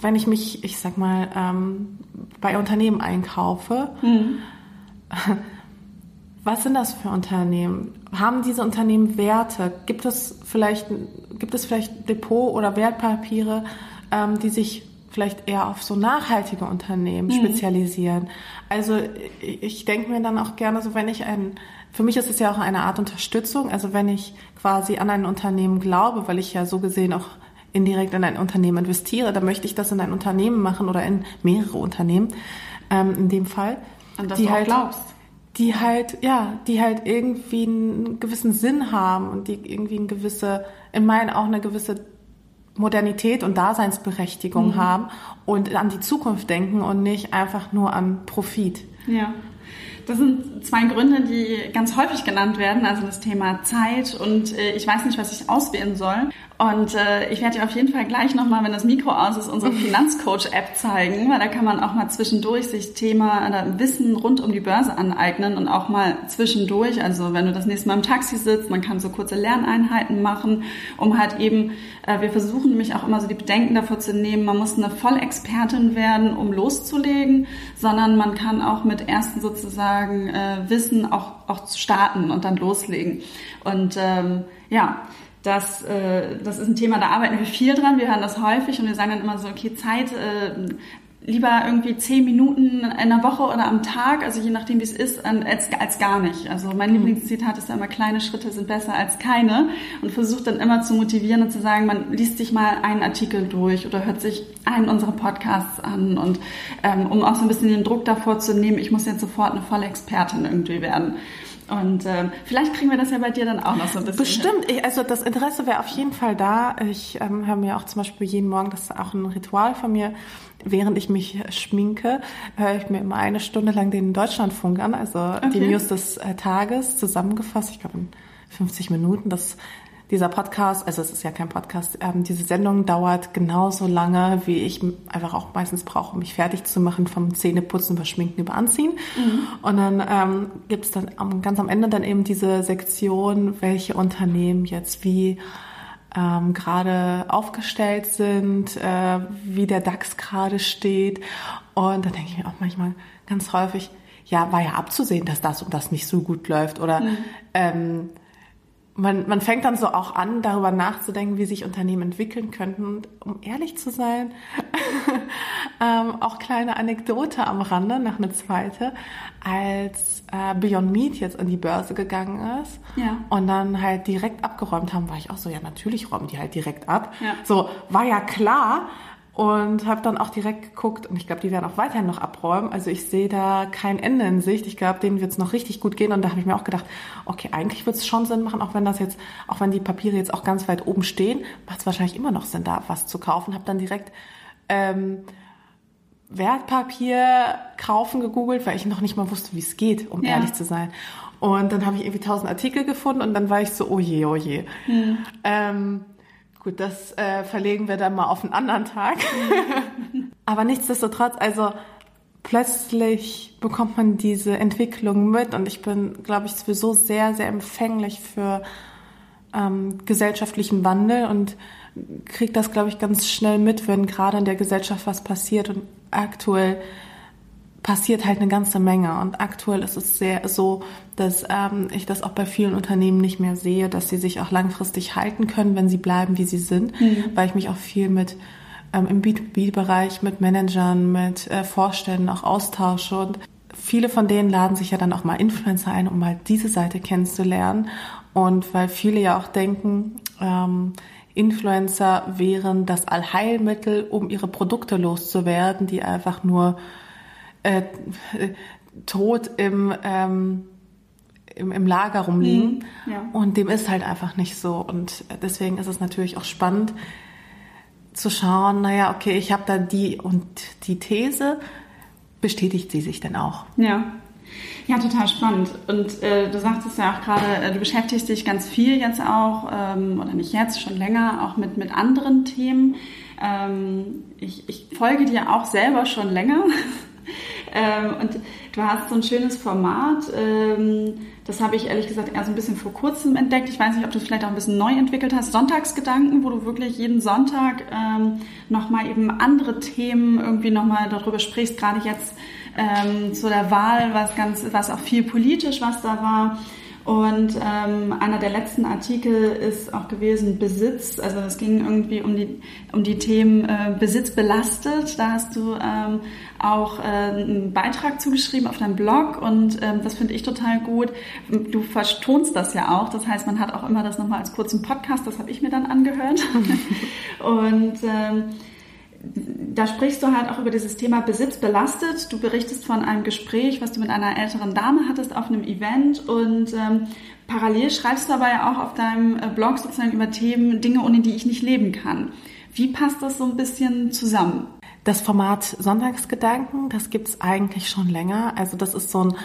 wenn ich mich, ich sag mal, ähm, bei Unternehmen einkaufe, mhm was sind das für Unternehmen? Haben diese Unternehmen Werte? Gibt es vielleicht, gibt es vielleicht Depot- oder Wertpapiere, ähm, die sich vielleicht eher auf so nachhaltige Unternehmen mhm. spezialisieren? Also ich denke mir dann auch gerne so, wenn ich ein, für mich ist es ja auch eine Art Unterstützung, also wenn ich quasi an ein Unternehmen glaube, weil ich ja so gesehen auch indirekt in ein Unternehmen investiere, dann möchte ich das in ein Unternehmen machen oder in mehrere Unternehmen, ähm, in dem Fall. An das die du halt, glaubst die halt, ja, die halt irgendwie einen gewissen Sinn haben und die irgendwie eine gewisse, in meinen auch eine gewisse Modernität und Daseinsberechtigung mhm. haben und an die Zukunft denken und nicht einfach nur an Profit. Ja. Das sind zwei Gründe, die ganz häufig genannt werden, also das Thema Zeit und äh, ich weiß nicht, was ich auswählen soll. Und äh, ich werde dir auf jeden Fall gleich nochmal, wenn das Mikro aus ist, unsere Finanzcoach-App zeigen, weil da kann man auch mal zwischendurch sich Thema oder Wissen rund um die Börse aneignen und auch mal zwischendurch, also wenn du das nächste Mal im Taxi sitzt, man kann so kurze Lerneinheiten machen, um halt eben, äh, wir versuchen nämlich auch immer so die Bedenken davor zu nehmen, man muss eine Vollexpertin werden, um loszulegen, sondern man kann auch mit ersten sozusagen äh, Wissen auch, auch starten und dann loslegen. Und ähm, ja, das, äh, das ist ein Thema, da arbeiten wir viel dran. Wir hören das häufig und wir sagen dann immer so, okay, Zeit, äh, lieber irgendwie zehn Minuten in der Woche oder am Tag, also je nachdem, wie es ist, als, als gar nicht. Also mein mhm. Lieblingszitat ist da immer, kleine Schritte sind besser als keine und versucht dann immer zu motivieren und zu sagen, man liest sich mal einen Artikel durch oder hört sich einen unserer Podcasts an und ähm, um auch so ein bisschen den Druck davor zu nehmen, ich muss jetzt sofort eine volle Expertin irgendwie werden. Und ähm, vielleicht kriegen wir das ja bei dir dann auch noch so ein bisschen. Bestimmt. Ich, also das Interesse wäre auf jeden Fall da. Ich ähm, habe mir auch zum Beispiel jeden Morgen, das ist auch ein Ritual von mir, während ich mich schminke, höre ich mir immer eine Stunde lang den Deutschlandfunk an, also okay. die News des äh, Tages zusammengefasst. Ich glaube in 50 Minuten. Das dieser Podcast, also es ist ja kein Podcast, ähm, diese Sendung dauert genauso lange, wie ich einfach auch meistens brauche, um mich fertig zu machen vom Zähneputzen über Schminken über Anziehen. Mhm. Und dann ähm, gibt es dann am, ganz am Ende dann eben diese Sektion, welche Unternehmen jetzt wie ähm, gerade aufgestellt sind, äh, wie der DAX gerade steht. Und da denke ich mir auch manchmal ganz häufig, ja, war ja abzusehen, dass das und das nicht so gut läuft. Oder mhm. ähm, man, man fängt dann so auch an, darüber nachzudenken, wie sich Unternehmen entwickeln könnten. Und um ehrlich zu sein, ähm, auch kleine Anekdote am Rande, noch eine zweite, als äh, Beyond Meat jetzt an die Börse gegangen ist ja. und dann halt direkt abgeräumt haben, war ich auch so, ja natürlich räumen die halt direkt ab. Ja. So, war ja klar, und habe dann auch direkt geguckt und ich glaube, die werden auch weiterhin noch abräumen. Also ich sehe da kein Ende in Sicht. Ich glaube, denen wird es noch richtig gut gehen und da habe ich mir auch gedacht, okay, eigentlich wird es schon Sinn machen, auch wenn das jetzt, auch wenn die Papiere jetzt auch ganz weit oben stehen, macht es wahrscheinlich immer noch Sinn, da was zu kaufen. Habe dann direkt ähm, Wertpapier kaufen gegoogelt, weil ich noch nicht mal wusste, wie es geht, um ja. ehrlich zu sein. Und dann habe ich irgendwie tausend Artikel gefunden und dann war ich so, oh je, oh je. Hm. Ähm, Gut, das äh, verlegen wir dann mal auf einen anderen Tag. Aber nichtsdestotrotz, also plötzlich bekommt man diese Entwicklung mit und ich bin, glaube ich, sowieso sehr, sehr empfänglich für ähm, gesellschaftlichen Wandel und kriege das, glaube ich, ganz schnell mit, wenn gerade in der Gesellschaft was passiert und aktuell passiert halt eine ganze Menge. Und aktuell ist es sehr so, dass ähm, ich das auch bei vielen Unternehmen nicht mehr sehe, dass sie sich auch langfristig halten können, wenn sie bleiben, wie sie sind, mhm. weil ich mich auch viel mit ähm, im B2B-Bereich mit Managern, mit äh, Vorständen auch austausche und viele von denen laden sich ja dann auch mal Influencer ein, um mal diese Seite kennenzulernen. Und weil viele ja auch denken, ähm, Influencer wären das Allheilmittel, um ihre Produkte loszuwerden, die einfach nur äh, tot im, ähm, im, im Lager rumliegen. Mhm, ja. Und dem ist halt einfach nicht so. Und deswegen ist es natürlich auch spannend zu schauen, naja, okay, ich habe da die und die These, bestätigt sie sich denn auch? Ja. Ja, total spannend. Und äh, du sagtest ja auch gerade, äh, du beschäftigst dich ganz viel jetzt auch, ähm, oder nicht jetzt, schon länger, auch mit, mit anderen Themen. Ähm, ich, ich folge dir auch selber schon länger. Ähm, und du hast so ein schönes Format, ähm, das habe ich ehrlich gesagt erst ein bisschen vor kurzem entdeckt. Ich weiß nicht, ob du es vielleicht auch ein bisschen neu entwickelt hast. Sonntagsgedanken, wo du wirklich jeden Sonntag ähm, nochmal eben andere Themen irgendwie nochmal darüber sprichst. Gerade jetzt ähm, zu der Wahl, was ganz, was auch viel politisch, was da war. Und ähm, einer der letzten Artikel ist auch gewesen Besitz. Also es ging irgendwie um die um die Themen äh, Besitz belastet. Da hast du ähm, auch äh, einen Beitrag zugeschrieben auf deinem Blog und ähm, das finde ich total gut. Du vertonst das ja auch. Das heißt, man hat auch immer das nochmal als kurzen Podcast. Das habe ich mir dann angehört. und ähm, da sprichst du halt auch über dieses Thema Besitz belastet. Du berichtest von einem Gespräch, was du mit einer älteren Dame hattest auf einem Event und ähm, parallel schreibst du dabei auch auf deinem äh, Blog sozusagen über Themen, Dinge, ohne die ich nicht leben kann. Wie passt das so ein bisschen zusammen? Das Format Sonntagsgedanken, das gibt's eigentlich schon länger. Also das ist so ein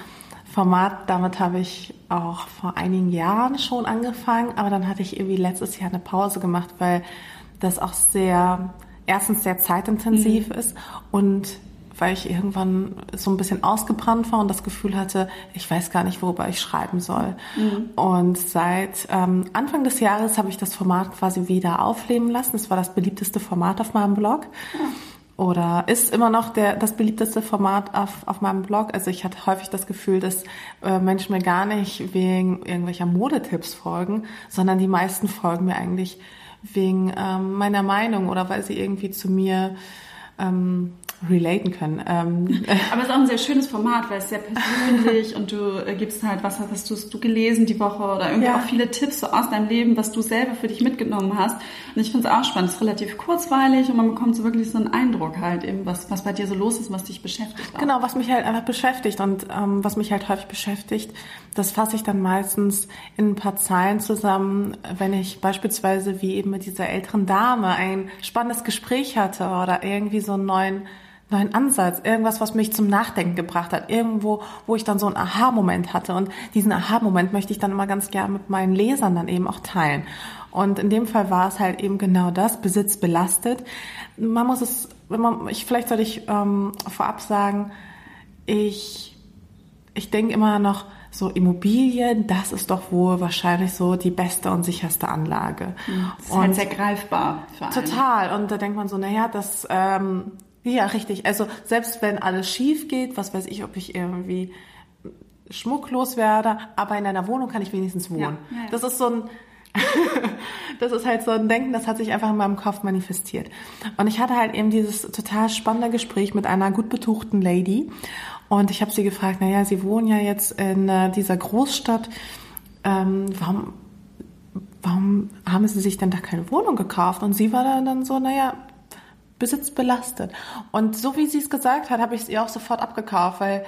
Format, damit habe ich auch vor einigen Jahren schon angefangen, aber dann hatte ich irgendwie letztes Jahr eine Pause gemacht, weil das auch sehr erstens sehr zeitintensiv mhm. ist und weil ich irgendwann so ein bisschen ausgebrannt war und das Gefühl hatte, ich weiß gar nicht, worüber ich schreiben soll. Mhm. Und seit ähm, Anfang des Jahres habe ich das Format quasi wieder aufleben lassen. Es war das beliebteste Format auf meinem Blog. Ja. Oder ist immer noch der, das beliebteste Format auf, auf meinem Blog. Also ich hatte häufig das Gefühl, dass äh, Menschen mir gar nicht wegen irgendwelcher Modetipps folgen, sondern die meisten folgen mir eigentlich wegen ähm, meiner Meinung oder weil sie irgendwie zu mir ähm, relaten können. Ähm, Aber es ist auch ein sehr schönes Format, weil es sehr persönlich und du äh, gibst halt, was hast du, du gelesen die Woche oder irgendwie ja. auch viele Tipps so aus deinem Leben, was du selber für dich mitgenommen hast. Und ich finde es auch spannend. Es ist relativ kurzweilig und man bekommt so wirklich so einen Eindruck halt eben, was, was bei dir so los ist, was dich beschäftigt. Auch. Genau, was mich halt einfach beschäftigt und ähm, was mich halt häufig beschäftigt, das fasse ich dann meistens in ein paar Zeilen zusammen, wenn ich beispielsweise wie eben mit dieser älteren Dame ein spannendes Gespräch hatte oder irgendwie so einen neuen neuen Ansatz, irgendwas, was mich zum Nachdenken gebracht hat, irgendwo, wo ich dann so einen Aha-Moment hatte. Und diesen Aha-Moment möchte ich dann immer ganz gern mit meinen Lesern dann eben auch teilen. Und in dem Fall war es halt eben genau das, Besitz belastet. Man muss es, man, ich, vielleicht sollte ich ähm, vorab sagen, ich, ich denke immer noch, so Immobilien, das ist doch wohl wahrscheinlich so die beste und sicherste Anlage. Das ist halt und halt sehr greifbar. Für einen. Total. Und da denkt man so, naja, das ähm, ja, richtig. Also selbst wenn alles schief geht, was weiß ich, ob ich irgendwie schmucklos werde, aber in einer Wohnung kann ich wenigstens wohnen. Ja, ja, ja. Das ist so ein das ist halt so ein Denken, das hat sich einfach in meinem Kopf manifestiert. Und ich hatte halt eben dieses total spannende Gespräch mit einer gut betuchten Lady. Und ich habe sie gefragt, naja, Sie wohnen ja jetzt in äh, dieser Großstadt. Ähm, warum, warum haben Sie sich denn da keine Wohnung gekauft? Und sie war dann so, naja, Besitz belastet. Und so wie sie es gesagt hat, habe ich es ihr auch sofort abgekauft, weil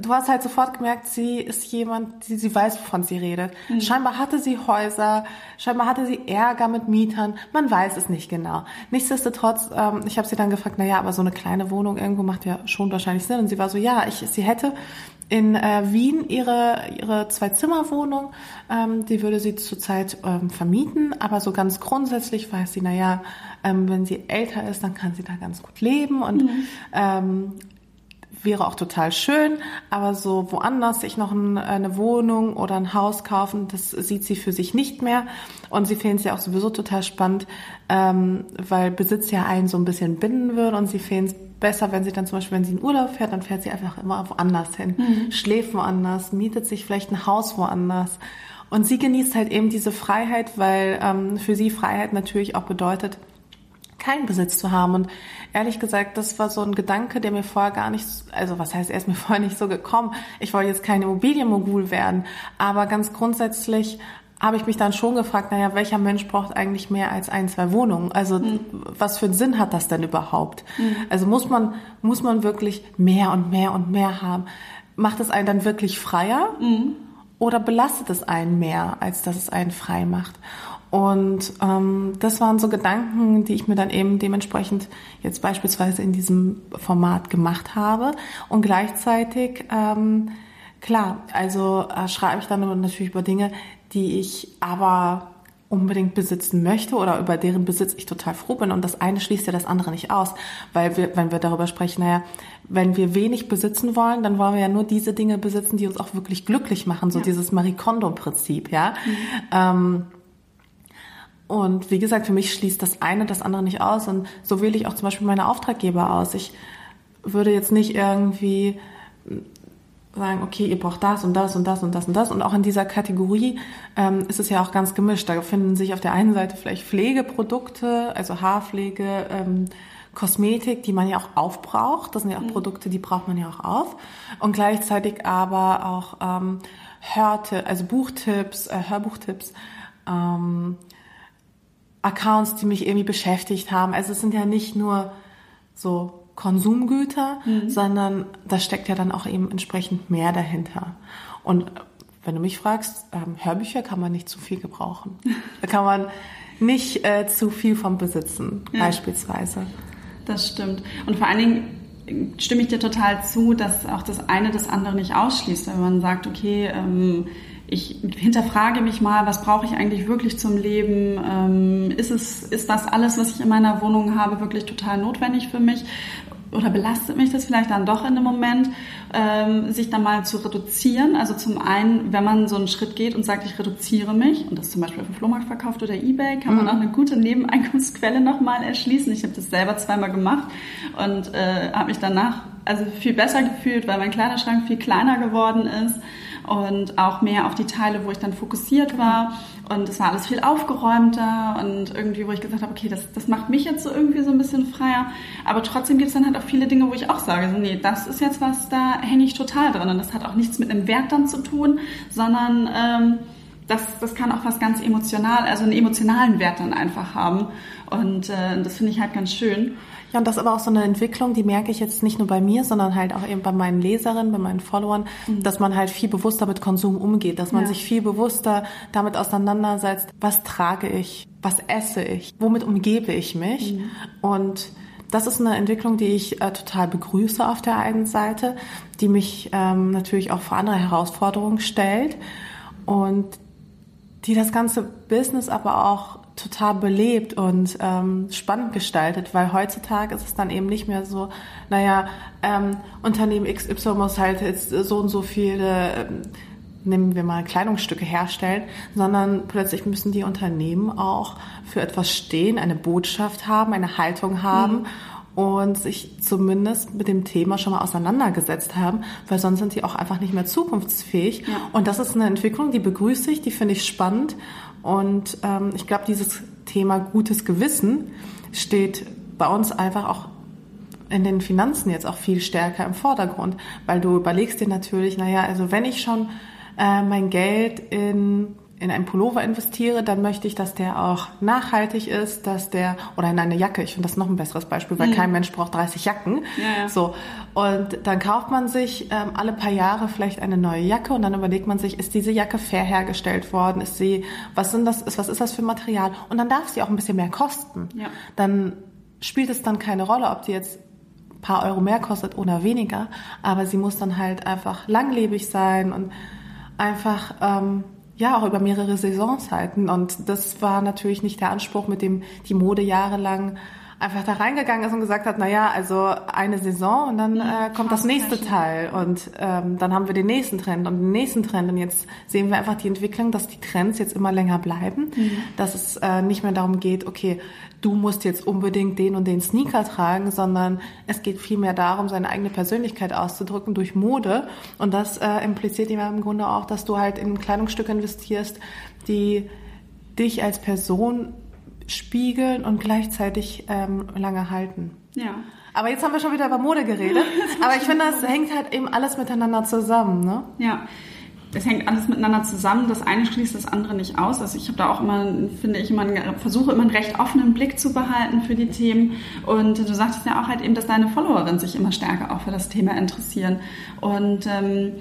du hast halt sofort gemerkt, sie ist jemand, die sie weiß, wovon sie redet. Mhm. Scheinbar hatte sie Häuser, scheinbar hatte sie Ärger mit Mietern, man weiß es nicht genau. Nichtsdestotrotz, ähm, ich habe sie dann gefragt, na ja, aber so eine kleine Wohnung irgendwo macht ja schon wahrscheinlich Sinn. Und sie war so, ja, ich, sie hätte in äh, Wien ihre, ihre Zwei-Zimmer-Wohnung. Ähm, die würde sie zurzeit ähm, vermieten, aber so ganz grundsätzlich weiß sie, naja, ähm, wenn sie älter ist, dann kann sie da ganz gut leben und mhm. ähm, wäre auch total schön, aber so woanders sich noch ein, eine Wohnung oder ein Haus kaufen, das sieht sie für sich nicht mehr. Und sie finden es ja auch sowieso total spannend, ähm, weil Besitz ja einen so ein bisschen binden würde und sie finden es besser, wenn sie dann zum Beispiel, wenn sie in Urlaub fährt, dann fährt sie einfach immer woanders hin, mhm. schläft woanders, mietet sich vielleicht ein Haus woanders. Und sie genießt halt eben diese Freiheit, weil ähm, für sie Freiheit natürlich auch bedeutet, keinen Besitz zu haben. Und ehrlich gesagt, das war so ein Gedanke, der mir vorher gar nicht, also was heißt, er ist mir vorher nicht so gekommen. Ich wollte jetzt kein Immobilienmogul werden, aber ganz grundsätzlich habe ich mich dann schon gefragt, naja, welcher Mensch braucht eigentlich mehr als ein, zwei Wohnungen? Also mhm. was für einen Sinn hat das denn überhaupt? Mhm. Also muss man, muss man wirklich mehr und mehr und mehr haben? Macht es einen dann wirklich freier? Mhm. Oder belastet es einen mehr, als dass es einen frei macht? Und ähm, das waren so Gedanken, die ich mir dann eben dementsprechend jetzt beispielsweise in diesem Format gemacht habe. Und gleichzeitig, ähm, klar, also äh, schreibe ich dann natürlich über Dinge, die ich aber unbedingt besitzen möchte oder über deren Besitz ich total froh bin. Und das eine schließt ja das andere nicht aus. Weil wir, wenn wir darüber sprechen, naja, wenn wir wenig besitzen wollen, dann wollen wir ja nur diese Dinge besitzen, die uns auch wirklich glücklich machen. So ja. dieses Marie Kondo-Prinzip, ja. Mhm. Ähm, und wie gesagt, für mich schließt das eine das andere nicht aus. Und so wähle ich auch zum Beispiel meine Auftraggeber aus. Ich würde jetzt nicht irgendwie sagen, okay, ihr braucht das und das und das und das und das. Und auch in dieser Kategorie ähm, ist es ja auch ganz gemischt. Da finden sich auf der einen Seite vielleicht Pflegeprodukte, also Haarpflege, ähm, Kosmetik, die man ja auch aufbraucht. Das sind ja auch mhm. Produkte, die braucht man ja auch auf. Und gleichzeitig aber auch ähm, Hörte, also Buchtipps, äh, Hörbuchtipps, ähm, Accounts, die mich irgendwie beschäftigt haben. Also es sind ja nicht nur so Konsumgüter, mhm. sondern da steckt ja dann auch eben entsprechend mehr dahinter. Und wenn du mich fragst, ähm, Hörbücher kann man nicht zu viel gebrauchen. Da kann man nicht äh, zu viel von besitzen, ja. beispielsweise. Das stimmt. Und vor allen Dingen stimme ich dir total zu, dass auch das eine das andere nicht ausschließt. Wenn man sagt, okay, ähm, ich hinterfrage mich mal, was brauche ich eigentlich wirklich zum Leben? Ähm, ist es, ist das alles, was ich in meiner Wohnung habe, wirklich total notwendig für mich? oder belastet mich das vielleicht dann doch in dem Moment, ähm, sich dann mal zu reduzieren. Also zum einen, wenn man so einen Schritt geht und sagt, ich reduziere mich und das zum Beispiel auf dem Flohmarkt verkauft oder Ebay, kann man mhm. auch eine gute Nebeneinkommensquelle nochmal erschließen. Ich habe das selber zweimal gemacht und äh, habe mich danach also viel besser gefühlt, weil mein Kleiderschrank viel kleiner geworden ist und auch mehr auf die Teile, wo ich dann fokussiert war. Und es war alles viel aufgeräumter und irgendwie, wo ich gesagt habe, okay, das, das macht mich jetzt so irgendwie so ein bisschen freier. Aber trotzdem gibt es dann halt auch viele Dinge, wo ich auch sage, so, nee, das ist jetzt was, da hänge ich total dran. Und das hat auch nichts mit einem Wert dann zu tun, sondern ähm, das, das kann auch was ganz emotional, also einen emotionalen Wert dann einfach haben. Und äh, das finde ich halt ganz schön. Ja, und das ist aber auch so eine Entwicklung, die merke ich jetzt nicht nur bei mir, sondern halt auch eben bei meinen Leserinnen, bei meinen Followern, mhm. dass man halt viel bewusster mit Konsum umgeht, dass man ja. sich viel bewusster damit auseinandersetzt, was trage ich, was esse ich, womit umgebe ich mich. Mhm. Und das ist eine Entwicklung, die ich äh, total begrüße auf der einen Seite, die mich ähm, natürlich auch vor andere Herausforderungen stellt und die das ganze Business aber auch total belebt und ähm, spannend gestaltet, weil heutzutage ist es dann eben nicht mehr so, naja, ähm, Unternehmen XY muss halt jetzt so und so viele, ähm, nehmen wir mal Kleidungsstücke herstellen, sondern plötzlich müssen die Unternehmen auch für etwas stehen, eine Botschaft haben, eine Haltung haben. Mhm und sich zumindest mit dem Thema schon mal auseinandergesetzt haben, weil sonst sind die auch einfach nicht mehr zukunftsfähig. Ja. Und das ist eine Entwicklung, die begrüße ich, die finde ich spannend und ähm, ich glaube, dieses Thema gutes Gewissen steht bei uns einfach auch in den Finanzen jetzt auch viel stärker im Vordergrund, weil du überlegst dir natürlich, naja, also wenn ich schon äh, mein Geld in in einen Pullover investiere, dann möchte ich, dass der auch nachhaltig ist, dass der oder in eine Jacke. Ich finde das noch ein besseres Beispiel, weil mhm. kein Mensch braucht 30 Jacken. Ja, ja. So und dann kauft man sich ähm, alle paar Jahre vielleicht eine neue Jacke und dann überlegt man sich, ist diese Jacke fair hergestellt worden? Ist sie was sind das? Was ist das für Material? Und dann darf sie auch ein bisschen mehr kosten. Ja. Dann spielt es dann keine Rolle, ob die jetzt ein paar Euro mehr kostet oder weniger, aber sie muss dann halt einfach langlebig sein und einfach ähm, ja auch über mehrere Saisons halten. Und das war natürlich nicht der Anspruch, mit dem die Mode jahrelang einfach da reingegangen ist und gesagt hat, na ja, also eine Saison und dann äh, kommt das nächste Teil. Und ähm, dann haben wir den nächsten Trend und den nächsten Trend und jetzt sehen wir einfach die Entwicklung, dass die Trends jetzt immer länger bleiben, mhm. dass es äh, nicht mehr darum geht, okay, du musst jetzt unbedingt den und den Sneaker tragen, sondern es geht vielmehr darum, seine eigene Persönlichkeit auszudrücken durch Mode. Und das äh, impliziert ja im Grunde auch, dass du halt in Kleidungsstücke investierst, die dich als Person spiegeln und gleichzeitig ähm, lange halten. Ja. Aber jetzt haben wir schon wieder über Mode geredet. Aber ich finde, das hängt halt eben alles miteinander zusammen, ne? Ja. Es hängt alles miteinander zusammen. Das eine schließt das andere nicht aus. Also ich habe da auch immer, finde ich, immer einen, versuche immer einen recht offenen Blick zu behalten für die Themen. Und du sagtest ja auch halt eben, dass deine Followerinnen sich immer stärker auch für das Thema interessieren. Und ähm,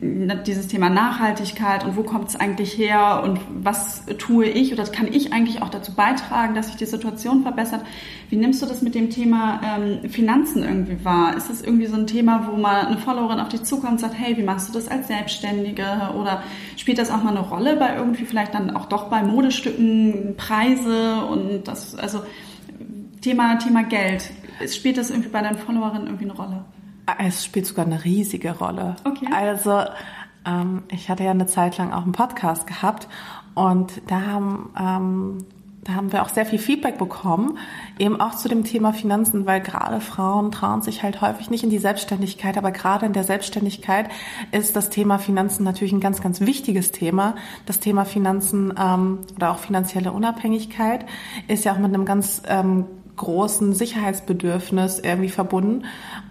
dieses Thema Nachhaltigkeit und wo kommt es eigentlich her und was tue ich oder kann ich eigentlich auch dazu beitragen, dass sich die Situation verbessert. Wie nimmst du das mit dem Thema ähm, Finanzen irgendwie wahr? Ist das irgendwie so ein Thema, wo mal eine Followerin auf dich zukommt und sagt, hey, wie machst du das als Selbstständige? Oder spielt das auch mal eine Rolle bei irgendwie vielleicht dann auch doch bei Modestücken, Preise und das, also Thema, Thema Geld. Spielt das irgendwie bei deinen Followerinnen irgendwie eine Rolle? Es spielt sogar eine riesige Rolle. Okay. Also ähm, ich hatte ja eine Zeit lang auch einen Podcast gehabt und da haben ähm, da haben wir auch sehr viel Feedback bekommen, eben auch zu dem Thema Finanzen, weil gerade Frauen trauen sich halt häufig nicht in die Selbstständigkeit, aber gerade in der Selbstständigkeit ist das Thema Finanzen natürlich ein ganz, ganz wichtiges Thema. Das Thema Finanzen ähm, oder auch finanzielle Unabhängigkeit ist ja auch mit einem ganz ähm, großen Sicherheitsbedürfnis irgendwie verbunden.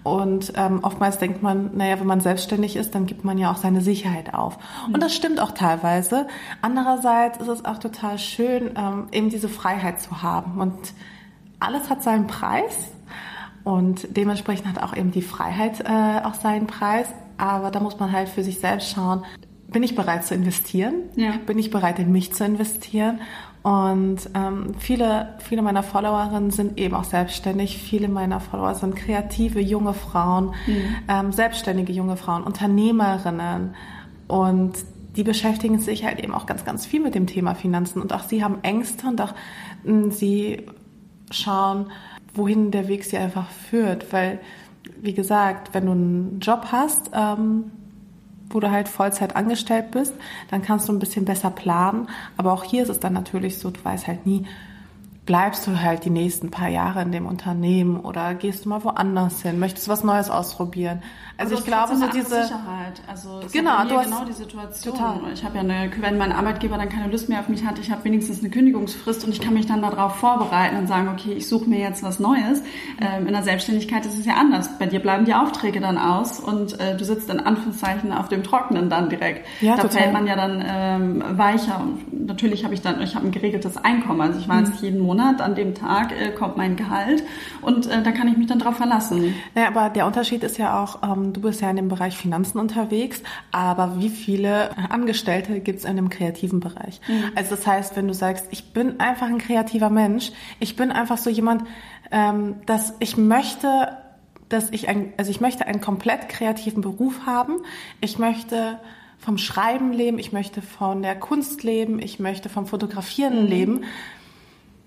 Und ähm, oftmals denkt man, naja, wenn man selbstständig ist, dann gibt man ja auch seine Sicherheit auf. Und das stimmt auch teilweise. Andererseits ist es auch total schön, ähm, eben diese Freiheit zu haben. Und alles hat seinen Preis. Und dementsprechend hat auch eben die Freiheit äh, auch seinen Preis. Aber da muss man halt für sich selbst schauen, bin ich bereit zu investieren? Ja. Bin ich bereit, in mich zu investieren? Und ähm, viele, viele meiner Followerinnen sind eben auch selbstständig. Viele meiner Follower sind kreative junge Frauen, mhm. ähm, selbstständige junge Frauen, Unternehmerinnen. Und die beschäftigen sich halt eben auch ganz, ganz viel mit dem Thema Finanzen. Und auch sie haben Ängste und auch mh, hm, sie schauen, wohin der Weg sie einfach führt. Weil, wie gesagt, wenn du einen Job hast, ähm, wo du halt Vollzeit angestellt bist, dann kannst du ein bisschen besser planen. Aber auch hier ist es dann natürlich so, du weißt halt nie, bleibst du halt die nächsten paar Jahre in dem Unternehmen oder gehst du mal woanders hin? Möchtest was Neues ausprobieren? Also, ich glaube so diese Sicherheit. Also es genau, du hast genau die Situation. Total. Ich habe ja eine, wenn mein Arbeitgeber dann keine Lust mehr auf mich hat, ich habe wenigstens eine Kündigungsfrist und ich kann mich dann darauf vorbereiten und sagen, okay, ich suche mir jetzt was Neues. Ähm, in der Selbstständigkeit ist es ja anders. Bei dir bleiben die Aufträge dann aus und äh, du sitzt in Anführungszeichen auf dem Trockenen dann direkt. Ja, da total. fällt man ja dann ähm, weicher. Und natürlich habe ich dann, ich habe ein geregeltes Einkommen. Also ich weiß, mhm. jeden Monat an dem Tag äh, kommt mein Gehalt und äh, da kann ich mich dann drauf verlassen. Ja, aber der Unterschied ist ja auch, ähm, du bist ja in dem Bereich Finanzen unterwegs, aber wie viele Angestellte gibt es in dem kreativen Bereich? Mhm. Also das heißt, wenn du sagst, ich bin einfach ein kreativer Mensch, ich bin einfach so jemand, ähm, dass ich möchte, dass ich ein, also ich möchte einen komplett kreativen Beruf haben. Ich möchte vom Schreiben leben, ich möchte von der Kunst leben, ich möchte vom Fotografieren mhm. leben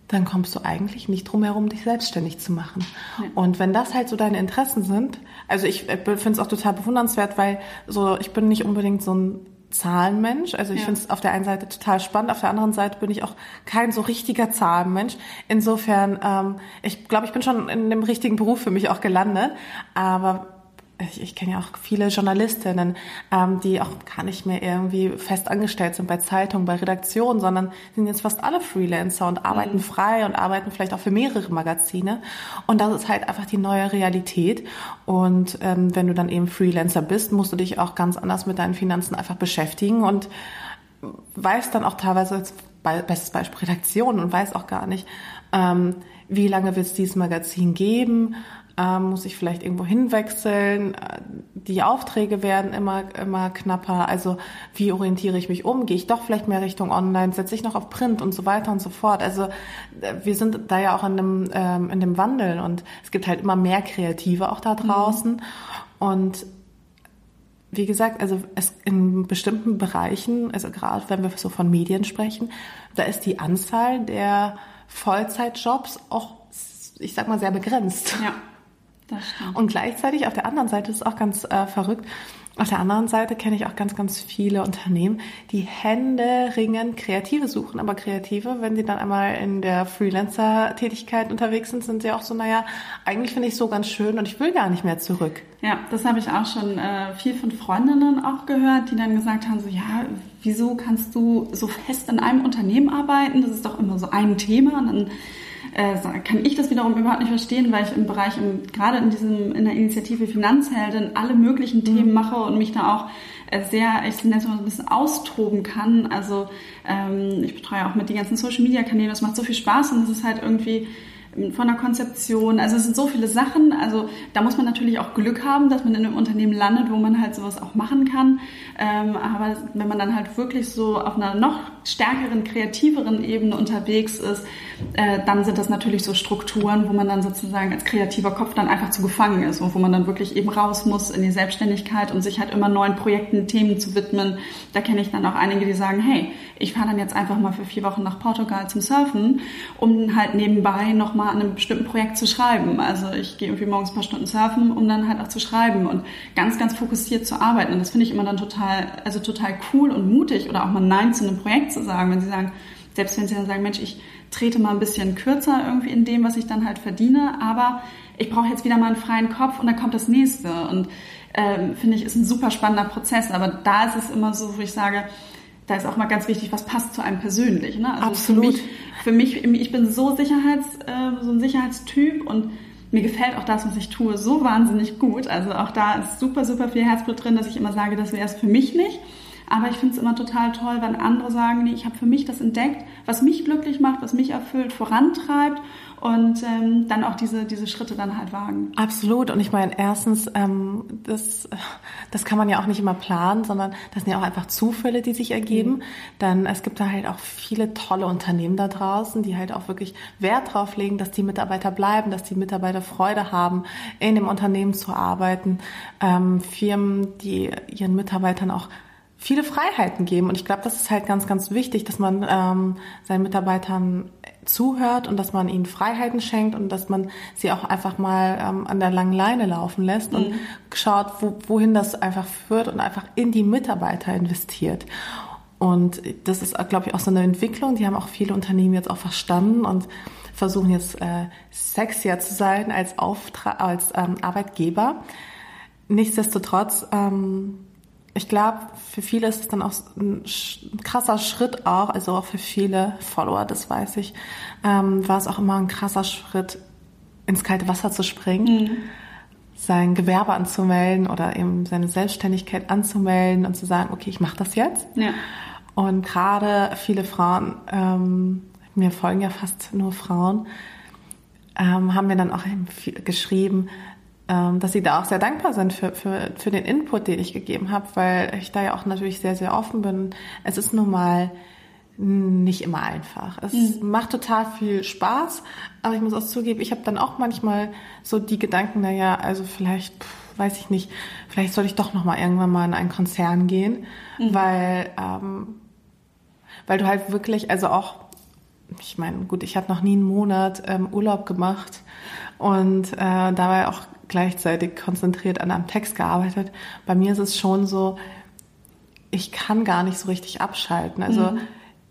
dann kommst du eigentlich nicht drum herum, dich selbstständig zu machen. Ja. Und wenn das halt so deine Interessen sind, also ich äh, finde es auch total bewundernswert, weil so ich bin nicht unbedingt so ein Zahlenmensch. Also ich ja. finde es auf der einen Seite total spannend, auf der anderen Seite bin ich auch kein so richtiger Zahlenmensch. Insofern, ähm, ich glaube, ich bin schon in dem richtigen Beruf für mich auch gelandet. Aber ich, ich kenne ja auch viele Journalistinnen, ähm, die auch gar nicht mehr irgendwie fest angestellt sind bei Zeitungen, bei Redaktionen, sondern sind jetzt fast alle Freelancer und arbeiten mhm. frei und arbeiten vielleicht auch für mehrere Magazine. Und das ist halt einfach die neue Realität. Und ähm, wenn du dann eben Freelancer bist, musst du dich auch ganz anders mit deinen Finanzen einfach beschäftigen und weißt dann auch teilweise, bestes Beispiel Redaktion und weiß auch gar nicht, ähm, wie lange wird es dieses Magazin geben, ähm, muss ich vielleicht irgendwo hinwechseln. Äh, die Aufträge werden immer, immer knapper. Also wie orientiere ich mich um? Gehe ich doch vielleicht mehr Richtung Online? Setze ich noch auf Print und so weiter und so fort? Also äh, wir sind da ja auch in dem, ähm, in dem Wandel und es gibt halt immer mehr Kreative auch da mhm. draußen. Mhm. Und wie gesagt, also es in bestimmten Bereichen, also gerade wenn wir so von Medien sprechen, da ist die Anzahl der Vollzeitjobs auch, ich sag mal, sehr begrenzt. Ja. Und gleichzeitig auf der anderen Seite ist es auch ganz äh, verrückt. Auf der anderen Seite kenne ich auch ganz, ganz viele Unternehmen, die Hände ringen Kreative suchen. Aber Kreative, wenn sie dann einmal in der Freelancer-Tätigkeit unterwegs sind, sind sie auch so, naja, eigentlich finde ich so ganz schön und ich will gar nicht mehr zurück. Ja, das habe ich auch schon äh, viel von Freundinnen auch gehört, die dann gesagt haben, so, ja, wieso kannst du so fest in einem Unternehmen arbeiten? Das ist doch immer so ein Thema. Und dann kann ich das wiederum überhaupt nicht verstehen, weil ich im Bereich, im, gerade in diesem, in der Initiative Finanzheldin alle möglichen mhm. Themen mache und mich da auch äh, sehr, ich nenne es mal so ein bisschen austoben kann. Also ähm, ich betreue auch mit den ganzen Social Media Kanälen, das macht so viel Spaß und es ist halt irgendwie von der Konzeption. Also es sind so viele Sachen. Also da muss man natürlich auch Glück haben, dass man in einem Unternehmen landet, wo man halt sowas auch machen kann. Ähm, aber wenn man dann halt wirklich so auf einer noch stärkeren, kreativeren Ebene unterwegs ist, äh, dann sind das natürlich so Strukturen, wo man dann sozusagen als kreativer Kopf dann einfach zu gefangen ist und wo man dann wirklich eben raus muss in die Selbstständigkeit und sich halt immer neuen Projekten, Themen zu widmen. Da kenne ich dann auch einige, die sagen, hey, ich fahre dann jetzt einfach mal für vier Wochen nach Portugal zum Surfen, um halt nebenbei nochmal an einem bestimmten Projekt zu schreiben. Also ich gehe irgendwie morgens ein paar Stunden surfen, um dann halt auch zu schreiben und ganz, ganz fokussiert zu arbeiten. Und das finde ich immer dann total, also total cool und mutig oder auch mal Nein zu einem Projekt zu sagen, wenn sie sagen, Selbst wenn sie dann sagen, Mensch, ich trete mal ein bisschen kürzer irgendwie in dem, was ich dann halt verdiene, aber ich brauche jetzt wieder mal einen freien Kopf und dann kommt das nächste. Und ähm, finde ich, ist ein super spannender Prozess. Aber da ist es immer so, wo ich sage, da ist auch mal ganz wichtig, was passt zu einem persönlich. Ne? Also Absolut. Für mich, für mich, ich bin so Sicherheits, äh, so ein Sicherheitstyp und mir gefällt auch das, was ich tue, so wahnsinnig gut. Also auch da ist super, super viel Herzblut drin, dass ich immer sage, das wäre es für mich nicht. Aber ich finde es immer total toll, wenn andere sagen, nee, ich habe für mich das entdeckt, was mich glücklich macht, was mich erfüllt, vorantreibt und ähm, dann auch diese, diese Schritte dann halt wagen. Absolut. Und ich meine, erstens, ähm, das, das kann man ja auch nicht immer planen, sondern das sind ja auch einfach Zufälle, die sich ergeben. Mhm. Dann es gibt da halt auch viele tolle Unternehmen da draußen, die halt auch wirklich Wert drauf legen, dass die Mitarbeiter bleiben, dass die Mitarbeiter Freude haben, in dem Unternehmen zu arbeiten. Ähm, Firmen, die ihren Mitarbeitern auch viele Freiheiten geben. Und ich glaube, das ist halt ganz, ganz wichtig, dass man ähm, seinen Mitarbeitern zuhört und dass man ihnen Freiheiten schenkt und dass man sie auch einfach mal ähm, an der langen Leine laufen lässt mhm. und schaut, wo, wohin das einfach führt und einfach in die Mitarbeiter investiert. Und das ist, glaube ich, auch so eine Entwicklung, die haben auch viele Unternehmen jetzt auch verstanden und versuchen jetzt äh, sexier zu sein als, Auftrag, als ähm, Arbeitgeber. Nichtsdestotrotz ähm, ich glaube, für viele ist es dann auch ein krasser Schritt auch, also auch für viele Follower, das weiß ich, ähm, war es auch immer ein krasser Schritt, ins kalte Wasser zu springen, mhm. sein Gewerbe anzumelden oder eben seine Selbstständigkeit anzumelden und zu sagen, okay, ich mache das jetzt. Ja. Und gerade viele Frauen, ähm, mir folgen ja fast nur Frauen, ähm, haben mir dann auch geschrieben, dass sie da auch sehr dankbar sind für, für, für den Input, den ich gegeben habe, weil ich da ja auch natürlich sehr, sehr offen bin. Es ist nun mal nicht immer einfach. Es mhm. macht total viel Spaß, aber ich muss auch zugeben, ich habe dann auch manchmal so die Gedanken, naja, also vielleicht, pff, weiß ich nicht, vielleicht soll ich doch noch mal irgendwann mal in einen Konzern gehen, mhm. weil, ähm, weil du halt wirklich, also auch, ich meine, gut, ich habe noch nie einen Monat ähm, Urlaub gemacht und äh, dabei auch gleichzeitig konzentriert an einem Text gearbeitet. Bei mir ist es schon so, ich kann gar nicht so richtig abschalten. Also mhm.